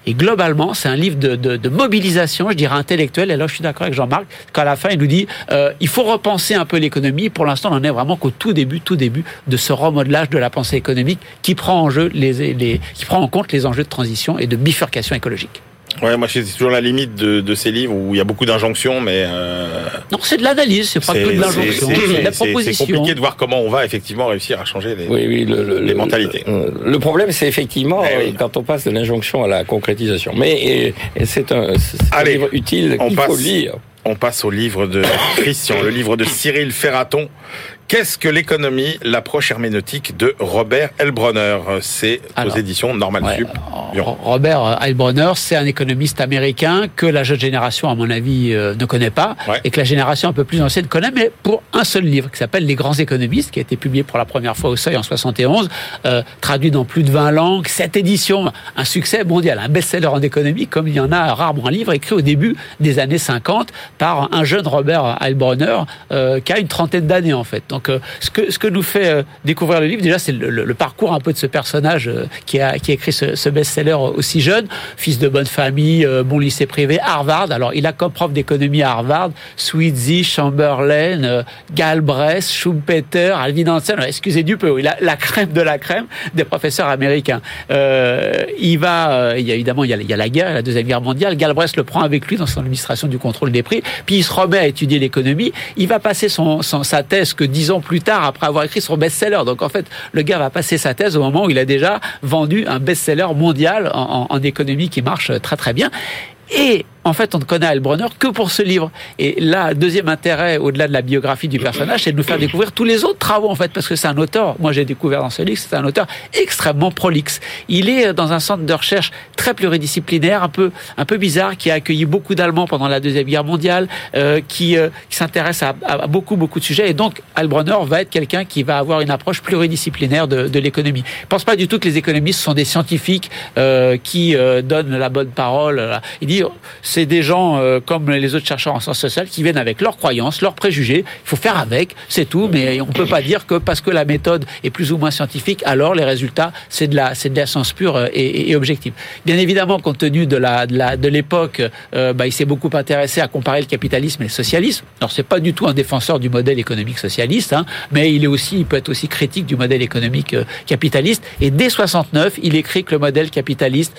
Et globalement, c'est un livre de, de, de mobilisation, je dirais intellectuelle. Et là, je suis d'accord avec Jean-Marc, qu'à la fin, il nous dit euh, il faut repenser un peu l'économie. Pour l'instant, on en est vraiment qu'au tout début, tout début de ce remodelage de la pensée économique qui prend en jeu les, les qui prend en compte les enjeux de transition et de bifurcation écologique. Ouais, moi c'est toujours la limite de, de ces livres où il y a beaucoup d'injonctions, mais euh, Non, c'est de l'analyse, c'est pas que de l'injonction, c'est- de la c'est- c'est proposition. compliqué de voir comment on va effectivement réussir à changer les. Oui, oui, le, le- Les le- mentalités. Le, le problème, c'est effectivement Eh oui. euh, quand on passe de l'injonction à la concrétisation. Mais c'est un, c'est un livre utile qu'il faut passe. lire. On passe au livre de Christian, le livre de Cyril Ferraton. Qu'est-ce que l'économie L'approche herméneutique de Robert Elbronner? C'est aux éditions Normal Ouais, Sup. Lyon. Robert Heilbronner, c'est un économiste américain que la jeune génération, à mon avis, euh, ne connaît pas, Ouais. et que la génération un peu plus ancienne connaît, mais pour un seul livre qui s'appelle Les grands économistes, qui a été publié pour la première fois au Seuil en 71, euh, traduit dans plus de 20 langues, cette édition, un succès mondial, un best-seller en économie, comme il y en a rarement un livre écrit au début des années 50 par un jeune Robert Heilbronner euh, qui a une trentaine d'années en fait. Donc, euh, ce que ce que nous fait euh, découvrir le livre, déjà, c'est le, parcours un peu de ce personnage euh, qui a qui écrit ce, best-seller aussi jeune, fils de bonne famille, bon lycée privé, Harvard. Alors, il a comme prof d'économie à Harvard Sweezy, Chamberlain, Galbraith, Schumpeter, Alvin Hansen. Excusez du peu, il a la crème de la crème des professeurs américains. il va, évidemment, il y a, il y a la guerre, la deuxième guerre mondiale. Galbraith le prend avec lui dans son administration du contrôle des prix. Puis il se remet à étudier l'économie. Il va passer son, sa thèse que dix ans plus tard, après avoir écrit son best-seller. Donc en fait, le gars va passer sa thèse au moment où il a déjà vendu un best-seller mondial en, en économie qui marche très très bien. Et en fait, on ne connaît Heilbronner que pour ce livre. Et là, deuxième intérêt, au-delà de la biographie du personnage, c'est de nous faire découvrir tous les autres travaux, en fait, parce que c'est un auteur, moi j'ai découvert dans ce livre, c'est un auteur extrêmement prolixe. Il est dans un centre de recherche très pluridisciplinaire, un peu, un peu bizarre, qui a accueilli beaucoup d'Allemands pendant la Deuxième Guerre mondiale, euh, qui, euh, qui s'intéresse à, beaucoup, beaucoup de sujets. Et donc, Heilbronner va être quelqu'un qui va avoir une approche pluridisciplinaire de, l'économie. Je pense pas du tout que les économistes sont des scientifiques euh, qui euh, donnent la bonne parole. C'est des gens euh, comme les autres chercheurs en sciences sociales qui viennent avec leurs croyances, leurs préjugés. Il faut faire avec, c'est tout. Mais on ne peut pas dire que parce que la méthode est plus ou moins scientifique, alors les résultats c'est de la c'est de la science pure euh, et, objective. Bien évidemment, compte tenu de la de l'époque, euh, bah, il s'est beaucoup intéressé à comparer le capitalisme et le socialisme. Alors c'est pas du tout un défenseur du modèle économique socialiste, hein, mais il est aussi il peut être aussi critique du modèle économique capitaliste. Et dès 69, il écrit que le modèle capitaliste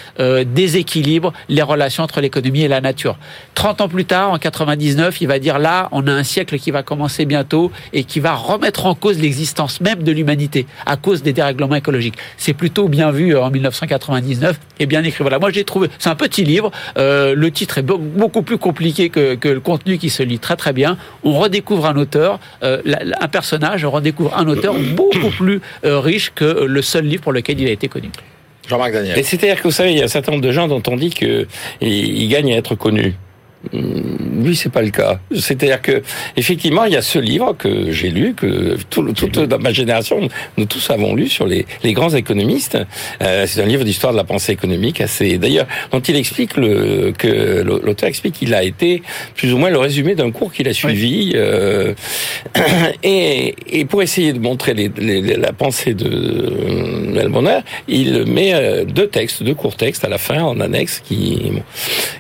déséquilibre les relations entre l'économie et la nature. 30 ans plus tard, en 99, il va dire là, on a un siècle qui va commencer bientôt et qui va remettre en cause l'existence même de l'humanité à cause des dérèglements écologiques. C'est plutôt bien vu euh, en 1999 et bien écrit. Voilà, moi j'ai trouvé, c'est un petit livre. Euh, le titre est beaucoup plus compliqué que, que, le contenu qui se lit très très bien. On redécouvre un auteur, euh, un personnage, on redécouvre un auteur beaucoup plus euh, riche que le seul livre pour lequel il a été connu. Jean-Marc Daniel. Et c'est-à-dire que vous savez, il y a un certain nombre de gens dont on dit qu'ils gagnent à être connus. Lui, c'est pas le cas. C'est-à-dire que, effectivement, il y a ce livre que j'ai lu, que tout, toute ma génération, nous tous avons lu sur les, les grands économistes. Euh, c'est un livre d'histoire de la pensée économique assez, d'ailleurs, dont il explique le, que l'auteur explique qu'il a été plus ou moins le résumé d'un cours qu'il a suivi. Oui. Euh, et, et pour essayer de montrer les, les, la pensée de Melbourne, il met euh, deux textes, deux courts textes à la fin en annexe qui.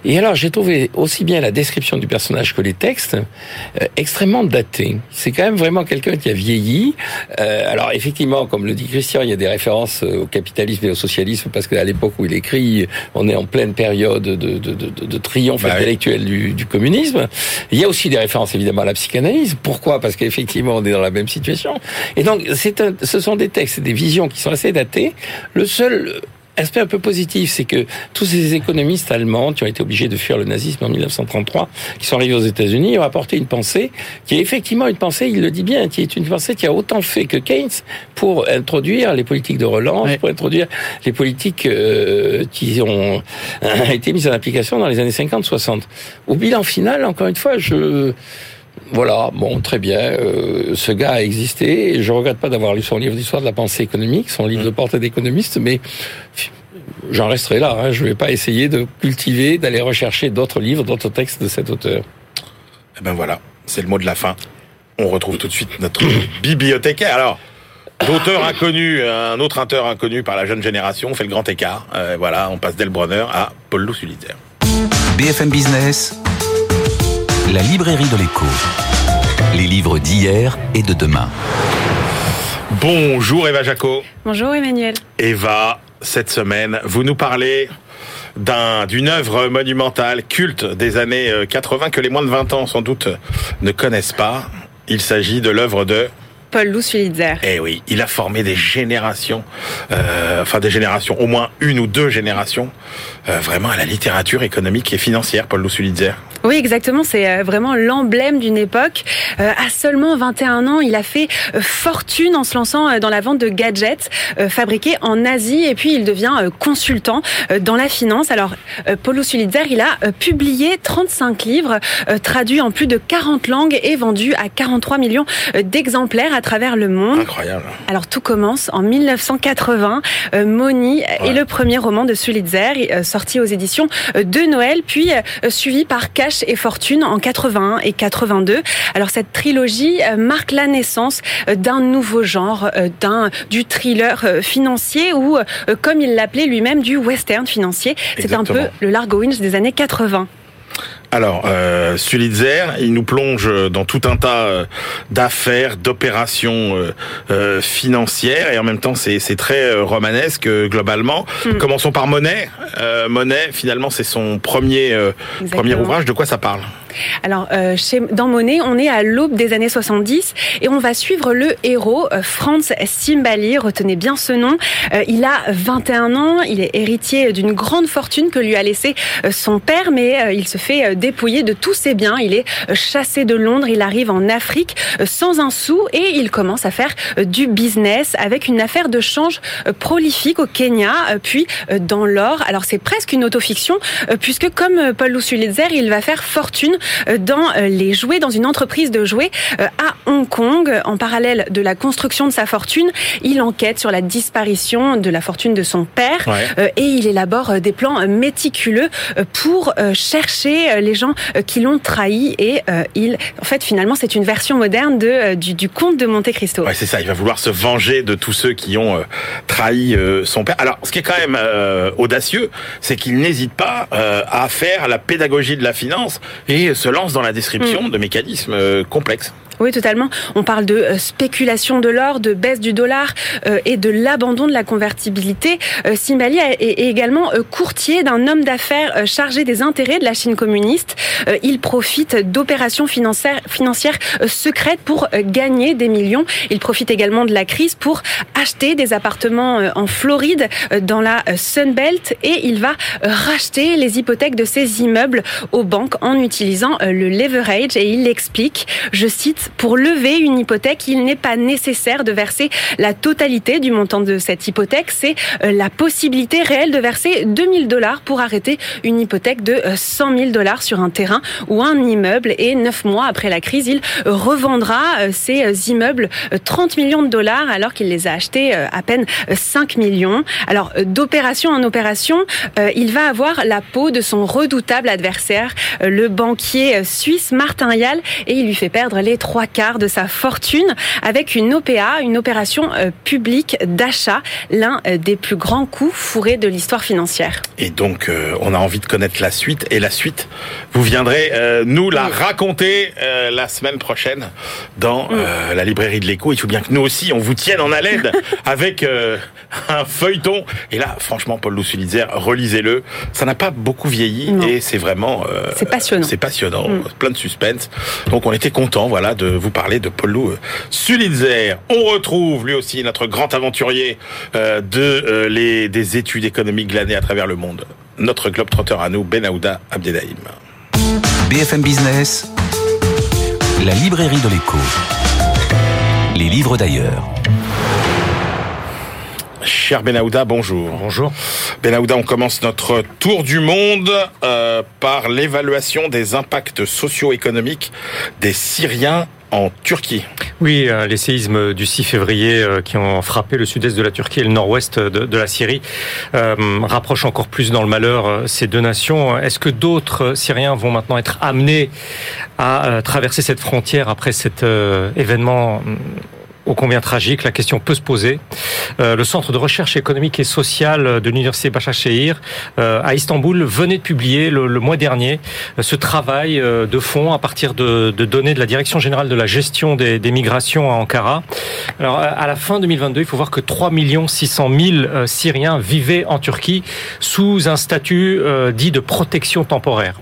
Et alors, j'ai trouvé aussi bien la description du personnage que les textes euh, extrêmement datés. C'est quand même vraiment quelqu'un qui a vieilli. Euh, alors effectivement, comme le dit Christian, il y a des références au capitalisme et au socialisme parce qu'à l'époque où il écrit, on est en pleine période de, de, de, de triomphe bah intellectuel oui. du, du, communisme. Il y a aussi des références évidemment à la psychanalyse. Pourquoi? Parce qu'effectivement, on est dans la même situation. Et donc, c'est un, ce sont des textes, des visions qui sont assez datées. Le seul aspect un peu positif, c'est que tous ces économistes allemands qui ont été obligés de fuir le nazisme en 1933, qui sont arrivés aux États-Unis, ont apporté une pensée qui est effectivement une pensée, il le dit bien, qui est une pensée qui a autant fait que Keynes pour introduire les politiques de relance, oui. pour introduire les politiques euh, qui ont euh, été mises en application dans les années 50-60. Au bilan final, encore une fois, je voilà, bon, très bien. Euh, ce gars a existé. Je regrette pas d'avoir lu son livre d'histoire de la pensée économique, son livre de portée d'économiste, mais j'en resterai là. Hein. Je ne vais pas essayer de cultiver, d'aller rechercher d'autres livres, d'autres textes de cet auteur. Eh ben voilà, c'est le mot de la fin. On retrouve tout de suite notre bibliothécaire. Alors, d'auteur inconnu, un autre auteur inconnu par la jeune génération, on fait le grand écart. Euh, voilà, on passe d'Elbronner à Paul Lousuliter. BFM Business, la librairie de l'écho. Les livres d'hier et de demain. Bonjour Eva Jaco. Bonjour Emmanuel. Eva, cette semaine, vous nous parlez d'une œuvre monumentale, culte des années 80 que les moins de 20 ans sans doute ne connaissent pas. Il s'agit de l'œuvre de Paul Louis-Pulitzer. Eh oui, il a formé des générations, euh, enfin des générations, au moins une ou deux générations, euh, vraiment à la littérature économique et financière, Paul Louis-Pulitzer. Oui, exactement. C'est vraiment l'emblème d'une époque. Euh, à seulement 21 ans, il a fait fortune en se lançant dans la vente de gadgets euh, fabriqués en Asie et puis il devient euh, consultant dans la finance. Alors, Paulo Sulitzer, il a publié 35 livres traduits en plus de 40 langues et vendus à 43 millions d'exemplaires à travers le monde. Incroyable. Alors, tout commence en 1980. Moni ouais. est le premier roman de Sulitzer, sorti aux éditions de Noël, puis suivi par Cash et Fortune en 81 et 82. Alors cette trilogie marque la naissance d'un nouveau genre, d'un du thriller financier ou, comme il l'appelait lui-même, du western financier. C'est un peu le Largo Winch des années 80. Alors, euh, Sulitzer, il nous plonge dans tout un tas euh, d'affaires, d'opérations euh, euh, financières, et en même temps, c'est très romanesque globalement. Hmm. Commençons par Monet. Monet, finalement, c'est son premier premier ouvrage. De quoi ça parle? Alors, euh, chez, dans Monet, on est à l'aube des années 70 et on va suivre le héros, euh, Franz Simbali. Retenez bien ce nom. Euh, il a 21 ans, il est héritier d'une grande fortune que lui a laissé son père, mais il se fait dépouiller de tous ses biens. Il est chassé de Londres, il arrive en Afrique sans un sou et il commence à faire du business avec une affaire de change prolifique au Kenya, puis dans l'or. Alors c'est presque une autofiction puisque comme Paul Lussulitzer, il va faire fortune dans euh, les jouets, dans une entreprise de jouets euh, à Hong Kong. En parallèle de la construction de sa fortune, il enquête sur la disparition de la fortune de son père et il élabore des plans méticuleux pour chercher les gens qui l'ont trahi et il, en fait, finalement, c'est une version moderne de, du, du conte de Monte Cristo. Ouais, c'est ça. Il va vouloir se venger de tous ceux qui ont trahi son père. Alors, ce qui est quand même audacieux, c'est qu'il n'hésite pas à faire la pédagogie de la finance et se lance dans la description mm. de mécanismes euh, complexes. Oui, totalement. On parle de euh, spéculation de l'or, de baisse du dollar euh, et de l'abandon de la convertibilité. Euh, Simbali est également courtier d'un homme d'affaires chargé des intérêts de la Chine communiste. Il profite d'opérations financières, financières secrètes pour gagner des millions. Il profite également de la crise pour acheter des appartements en Floride, dans la Sunbelt, et il va racheter les hypothèques de ses immeubles aux banques en utilisant le leverage. Et il explique, je cite, pour lever une hypothèque, il n'est pas nécessaire de verser la totalité du montant de cette hypothèque. C'est euh, la possibilité réelle de verser 2000 dollars pour arrêter une hypothèque de 100 euh, 000 dollars sur un terrain ou un immeuble. Et neuf mois après la crise, il revendra euh, ces immeubles 30 millions de dollars alors qu'il les a achetés à peine 5 millions. Alors, d'opération en opération, il va avoir la peau de son redoutable adversaire, le banquier suisse Martin Yall, et il lui fait perdre les trois trois quarts de sa fortune avec une OPA, une opération euh, publique d'achat, l'un euh, des plus grands coups fourrés de l'histoire financière. Et donc, euh, on a envie de connaître la suite. Et la suite, vous viendrez nous la raconter la semaine prochaine dans la librairie de l'écho. Il faut bien que nous aussi, on vous tienne en haleine avec un feuilleton. Et là, franchement, Paul Lussulitzer, relisez-le. Ça n'a pas beaucoup vieilli et c'est vraiment... c'est passionnant. C'est passionnant, mm. plein de suspense. Donc, on était content, voilà, de vous parler de Paul Sulitzer. On retrouve lui aussi notre grand aventurier euh, de euh, les, des études économiques glanées à travers le monde. Notre globe trotteur à nous, Benahouda Abdelhaim. BFM Business, la librairie de l'écho. Les livres d'ailleurs. Cher Benahouda, bonjour. Bonjour. Benahouda, on commence notre tour du monde euh, par l'évaluation des impacts socio-économiques des Syriens en Turquie. Oui, euh, les séismes du 6 février euh, qui ont frappé le sud-est de la Turquie et le nord-ouest de, la Syrie euh, rapprochent encore plus dans le malheur ces deux nations. Est-ce que d'autres Syriens vont maintenant être amenés à traverser cette frontière après cet événement ô combien tragique, la question peut se poser. Euh, le Centre de recherche économique et sociale de l'Université Başakşehir euh, à Istanbul venait de publier le, mois dernier euh, ce travail de fond à partir de, de, données de la Direction générale de la gestion des, des, migrations à Ankara. Alors à la fin 2022, il faut voir que 3 600 000 Syriens vivaient en Turquie sous un statut dit de protection temporaire.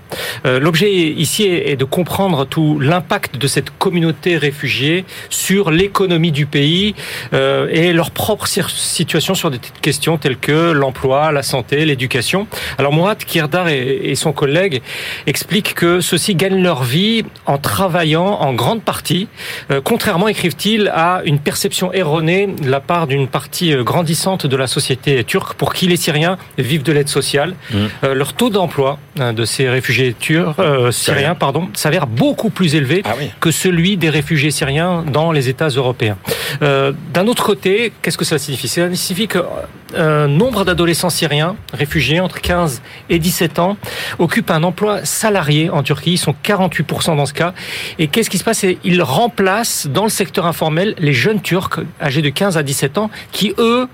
L'objet ici est de comprendre tout l'impact de cette communauté réfugiée sur l'économie du pays euh, et leur propre situation sur des questions telles que l'emploi, la santé, l'éducation. Alors Mourad Kirdar et, son collègue expliquent que ceux-ci gagnent leur vie en travaillant en grande partie, euh, contrairement, écrivent-ils, à une perception erronée de la part d'une partie euh, grandissante de la société turque pour qui les Syriens vivent de l'aide sociale. Mmh. leur taux d'emploi de ces réfugiés turcs, syriens pardon, s'avère beaucoup plus élevé ah que celui des réfugiés syriens dans les États européens. Euh, D'un autre côté, qu'est-ce que ça signifie? Ça signifie que euh, nombre d'adolescents syriens réfugiés entre 15 et 17 ans occupent un emploi salarié en Turquie. Ils sont 48% dans ce cas. Et qu'est-ce qui se passe? Ils remplacent dans le secteur informel les jeunes Turcs âgés de 15 à 17 ans qui, eux,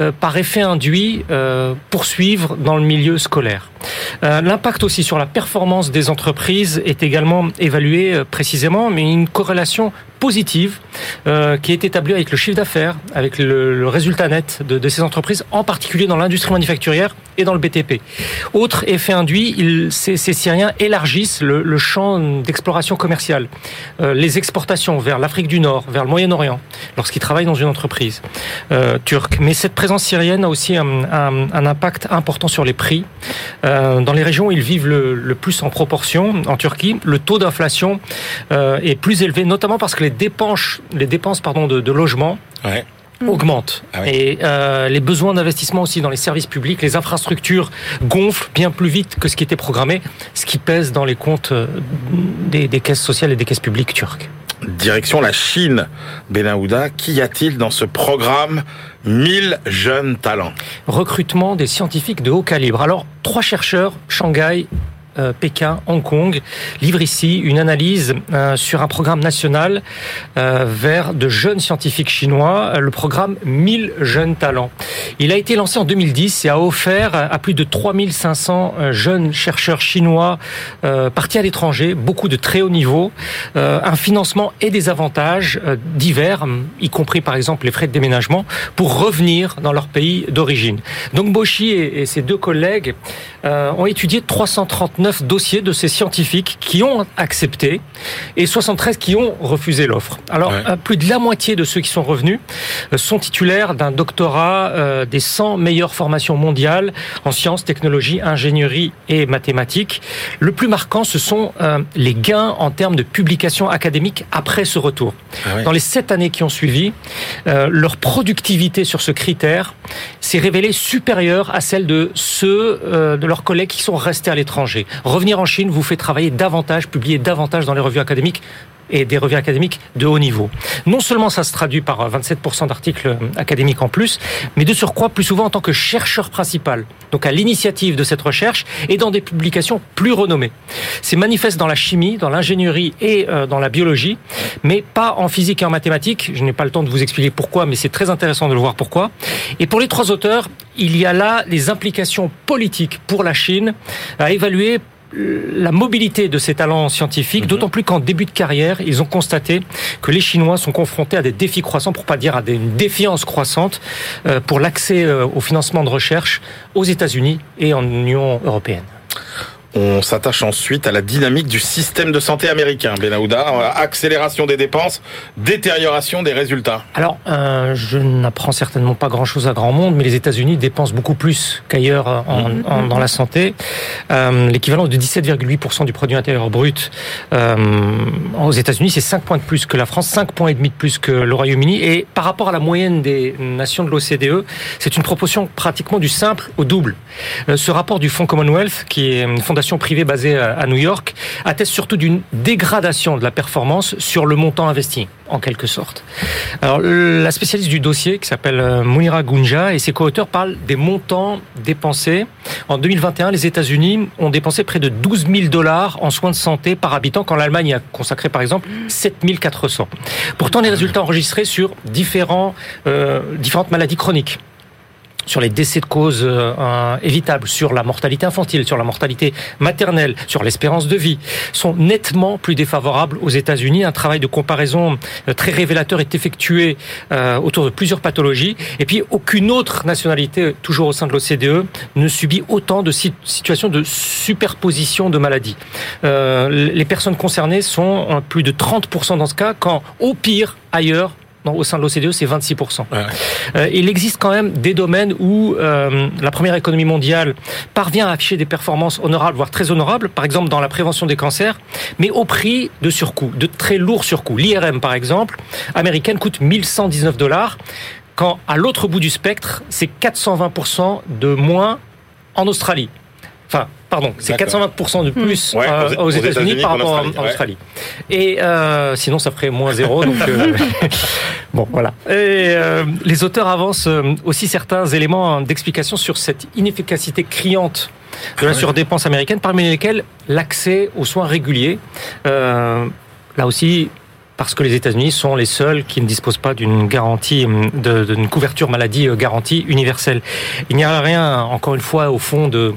euh, par effet induit, euh, poursuivre dans le milieu scolaire. Euh, L'impact aussi sur la performance des entreprises est également évalué précisément, mais une corrélation positive qui est établie avec le chiffre d'affaires, avec le, résultat net de, ces entreprises, en particulier dans l'industrie manufacturière et dans le BTP. Autre effet induit, ces, Syriens élargissent le, champ d'exploration commerciale, les exportations vers l'Afrique du Nord, vers le Moyen-Orient, lorsqu'ils travaillent dans une entreprise turque. Mais cette présence syrienne a aussi un, un- un impact important sur les prix. Euh, dans les régions où ils vivent le, le plus en proportion, en Turquie, le taux d'inflation euh, est plus élevé, notamment parce que les dépenses, les dépenses pardon, de, de logement Ouais. augmentent. Ah oui. Et euh, les besoins d'investissement aussi dans les services publics, les infrastructures gonflent bien plus vite que ce qui était programmé, ce qui pèse dans les comptes des, des caisses sociales et des caisses publiques turques. Direction la Chine, Benahouda. Qu'y a-t-il dans ce programme 1000 jeunes talents? Recrutement des scientifiques de haut calibre. Alors, trois chercheurs, Shanghai, euh, Pékin, Hong Kong, livrent ici une analyse euh, sur un programme national euh, vers de jeunes scientifiques chinois, le programme 1000 jeunes talents. Il a été lancé en 2010 et a offert à plus de 3500 euh, jeunes chercheurs chinois partis à l'étranger, beaucoup de très haut niveau, un financement et des avantages divers, y compris par exemple les frais de déménagement, pour revenir dans leur pays d'origine. Donc Boshi et, et ses deux collègues ont étudié 339 dossiers de ces scientifiques qui ont accepté et 73 qui ont refusé l'offre. Alors Ouais. euh, plus de la moitié de ceux qui sont revenus euh, sont titulaires d'un doctorat euh, des 100 meilleures formations mondiales en sciences, technologies, ingénierie et mathématiques. Le plus marquant, ce sont les gains en termes de publications académiques après ce retour. Ah. Dans les sept années qui ont suivi, leur productivité sur ce critère s'est révélée supérieure à celle de ceux de leurs collègues qui sont restés à l'étranger. Revenir en Chine vous fait travailler davantage, publier davantage dans les revues académiques et des revues académiques de haut niveau. Non seulement ça se traduit par euh, 27% d'articles euh, académiques en plus, mais de surcroît plus souvent en tant que chercheur principal, donc à l'initiative de cette recherche et dans des publications plus renommées. C'est manifeste dans la chimie, dans l'ingénierie et euh, dans la biologie, mais pas en physique et en mathématiques. Je n'ai pas le temps de vous expliquer pourquoi, mais c'est très intéressant de le voir pourquoi. Et pour les trois auteurs, il y a là les implications politiques pour la Chine à évaluer la mobilité de ces talents scientifiques, d'autant plus qu'en début de carrière, ils ont constaté que les Chinois sont confrontés à des défis croissants, pour pas dire à des- une défiance croissante, euh, pour l'accès euh, au financement de recherche aux États-Unis et en Union européenne. On s'attache ensuite à la dynamique du système de santé américain, Benahouda. Accélération des dépenses, détérioration des résultats. Alors, euh, je n'apprends certainement pas grand-chose à grand monde, mais les États-Unis dépensent beaucoup plus qu'ailleurs euh, en, en- dans la santé. Euh, L'équivalent de 17,8% du produit intérieur brut euh, aux États-Unis, c'est 5 points de plus que la France, 5 points et demi de plus que le Royaume-Uni. Et par rapport à la moyenne des nations de l'OCDE, c'est une proportion pratiquement du simple au double. Ce rapport du Fonds Commonwealth, qui est une privée basée à à New York, atteste surtout d'une dégradation de la performance sur le montant investi, en quelque sorte. Alors, la spécialiste du dossier, qui s'appelle euh, Mounira Gunja, et ses co-auteurs parlent des montants dépensés. En 2021, les États-Unis ont dépensé près de 12 000 dollars en soins de santé par habitant, quand l'Allemagne a consacré, par exemple, 7 400. Pourtant, les résultats enregistrés sur différents, euh, différentes maladies chroniques sur les décès de cause euh, euh, évitables, sur la mortalité infantile, sur la mortalité maternelle, sur l'espérance de vie, sont nettement plus défavorables aux États-Unis. Un travail de comparaison euh, très révélateur est effectué euh, autour de plusieurs pathologies. Et puis, aucune autre nationalité, toujours au sein de l'OCDE, ne subit autant de si- situations de superposition de maladies. Euh, les personnes concernées sont euh, plus de 30% dans ce cas, quand au pire, ailleurs, au sein de l'OCDE, c'est 26%. Ouais. Euh, il existe quand même des domaines où euh, la première économie mondiale parvient à afficher des performances honorables, voire très honorables, par exemple dans la prévention des cancers, mais au prix de surcoûts, de très lourds surcoûts. L'IRM, par exemple, américaine, coûte 1119 dollars, quand à l'autre bout du spectre, c'est 420% de moins en Australie. Enfin, pardon, c'est D'accord. 420% de plus Ouais, euh, aux- aux, aux États-Unis par rapport à- Australie, en ouais. Australie. Et euh, sinon, ça ferait moins zéro. Donc, euh, bon, voilà. Et euh, les auteurs avancent aussi certains éléments d'explication sur cette inefficacité criante de la surdépense américaine, parmi lesquels l'accès aux soins réguliers. Euh, là aussi, parce que les États-Unis sont les seuls qui ne disposent pas d'une garantie, hum, de- d'une couverture maladie euh, garantie universelle. Il n'y a rien, encore une fois, au fond de,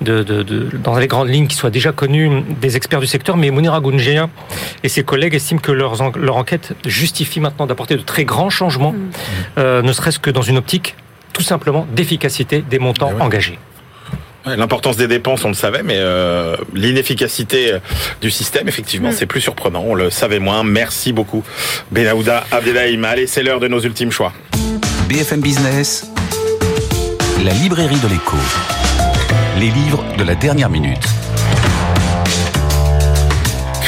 de, de, de- dans les grandes lignes qui soient déjà connues hum, des experts du secteur, mais Mounir Agounjea et ses collègues estiment que leur enquête justifie maintenant d'apporter de très grands changements, euh, ne serait-ce que dans une optique tout simplement d'efficacité des montants engagés. Ouais, L'importance des dépenses, on le savait, mais euh, l'inefficacité euh, du système, effectivement, c'est plus surprenant. On le savait moins. Merci beaucoup, Benahouda Abdelhaim. Allez, c'est l'heure de nos ultimes choix. BFM Business, la librairie de l'écho. Les livres de la dernière minute.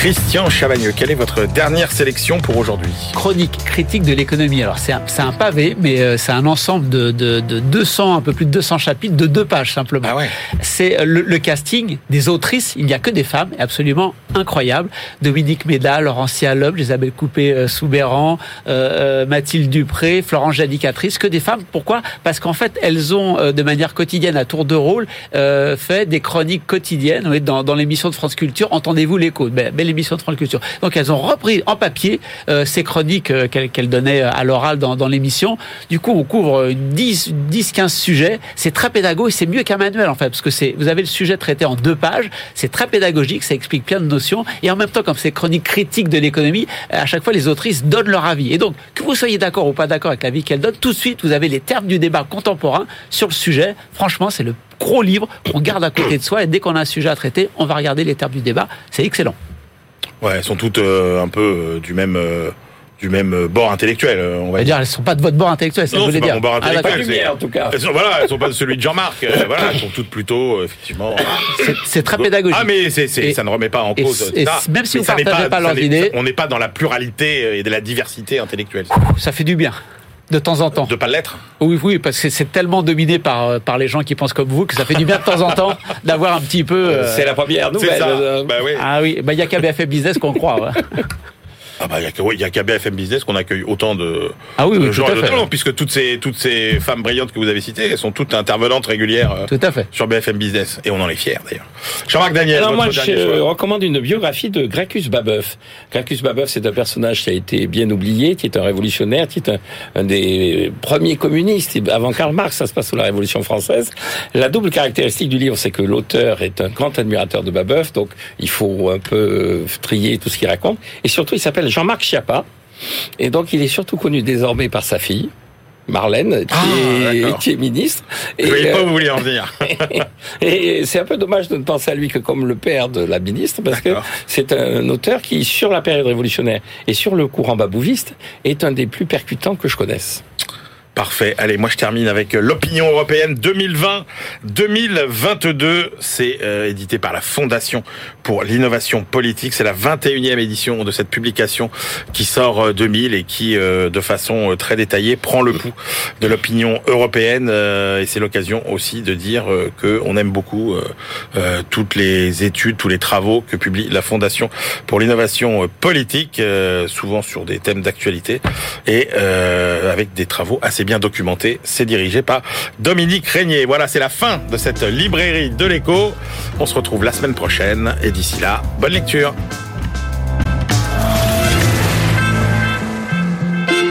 Christian Chavagneux, quelle est votre dernière sélection pour aujourd'hui Chronique critique de l'économie. Alors c'est un, pavé, mais euh, c'est un ensemble de, de, de 200, un peu plus de 200 chapitres, de deux pages simplement. Ah ouais C'est le, le casting des autrices. Il n'y a que des femmes, absolument incroyable. Dominique Méda, Laurentia Loeb, Isabelle Coupé-Soubéran, euh, euh, Mathilde Dupré, Florence Jadicatrice, que des femmes. Pourquoi? Parce qu'en fait, elles ont euh, de manière quotidienne, à tour de rôle, euh, fait des chroniques quotidiennes dans, dans l'émission de France Culture. Entendez-vous l'écho Belle, belle émission de France Culture. Donc elles ont repris en papier euh, ces chroniques euh, qu'elles donnaient à l'oral dans, l'émission. Du coup, on couvre 10, 10, 15 sujets. C'est très pédagogique, c'est mieux qu'un manuel en fait, parce que vous avez le sujet traité en deux pages. C'est très pédagogique, ça explique plein de notions. Et en même temps, comme c'est chronique critique de l'économie, à chaque fois les autrices donnent leur avis. Et donc, que vous soyez d'accord ou pas d'accord avec l'avis qu'elles donnent, tout de suite, vous avez les termes du débat contemporain sur le sujet. Franchement, c'est le gros livre qu'on garde à côté de soi. Et dès qu'on a un sujet à traiter, on va regarder les termes du débat. C'est excellent. Ouais, elles sont toutes euh, un peu euh, du même euh, du même euh, bord intellectuel, euh, on va dire. dire, elles sont pas de votre bord intellectuel, c'est ça Non, que vous c'est voulez pas dire. mon bord Ah, intellectuel. en tout cas. Elles sont, voilà, elles sont pas de celui de Jean-Marc. euh, voilà, elles sont toutes plutôt euh, effectivement. C'est- très pédagogique. Ah mais c'est, c'est- Et- ça ne remet pas en et- cause. et etc. même si Mais vous ça n'est partagez pas ça leurs idées- on n'est pas dans la pluralité et de la diversité intellectuelle. Ça fait du bien. De temps en temps. De pas l'être. Oui, oui, parce que c'est tellement dominé par, euh, par les gens qui pensent comme vous que ça fait du bien de temps en temps d'avoir un petit peu. euh, C'est la première nouvelle. ça. euh, Bah oui. Ah oui, bah il y a qu'à BFM Business qu'on croit. ouais. Ah bah il y a qu'à BFM Business qu'on accueille autant de, Ah oui, de oui, gens tout à fait. talents, puisque toutes ces toutes ces femmes brillantes que vous avez citées, elles sont toutes intervenantes régulières euh, Tout à fait. sur BFM Business et on en est fiers d'ailleurs. Jean-Marc Daniel, Alors votre moi, je choix. recommande une biographie de Gracchus Babeuf. Gracchus Babeuf, c'est un personnage qui a été bien oublié, qui est un révolutionnaire, qui est un, un des premiers communistes. Avant Karl Marx, ça se passe sous la Révolution française. La double caractéristique du livre, c'est que l'auteur est un grand admirateur de Babeuf, donc il faut un peu trier tout ce qu'il raconte. Et surtout, il s'appelle Jean-Marc Chiappa. Et donc, il est surtout connu désormais par sa fille. Marlène, qui, Ah, est, d'accord. qui est ministre. Je voyais euh, pas où vous vouliez en venir. et c'est un peu dommage de ne penser à lui que comme le père de la ministre, parce que c'est un auteur qui, sur la période révolutionnaire et sur le courant babouviste, est un des plus percutants que je connaisse. Parfait. Allez, moi je termine avec euh, l'opinion européenne 2020-2022. C'est euh, édité par la Fondation pour l'innovation politique. C'est la 21e édition de cette publication qui sort euh, 2000 et qui, euh, de façon euh, très détaillée, prend le pouls de l'opinion européenne. euh, et c'est l'occasion aussi de dire euh, que on aime beaucoup euh, euh, toutes les études, tous les travaux que publie la Fondation pour l'innovation euh, politique, euh, souvent sur des thèmes d'actualité et euh, avec des travaux assez bien documentés. C'est dirigé par Dominique Régnier. Voilà, c'est la fin de cette librairie de l'écho. On se retrouve la semaine prochaine et d'ici là, bonne lecture.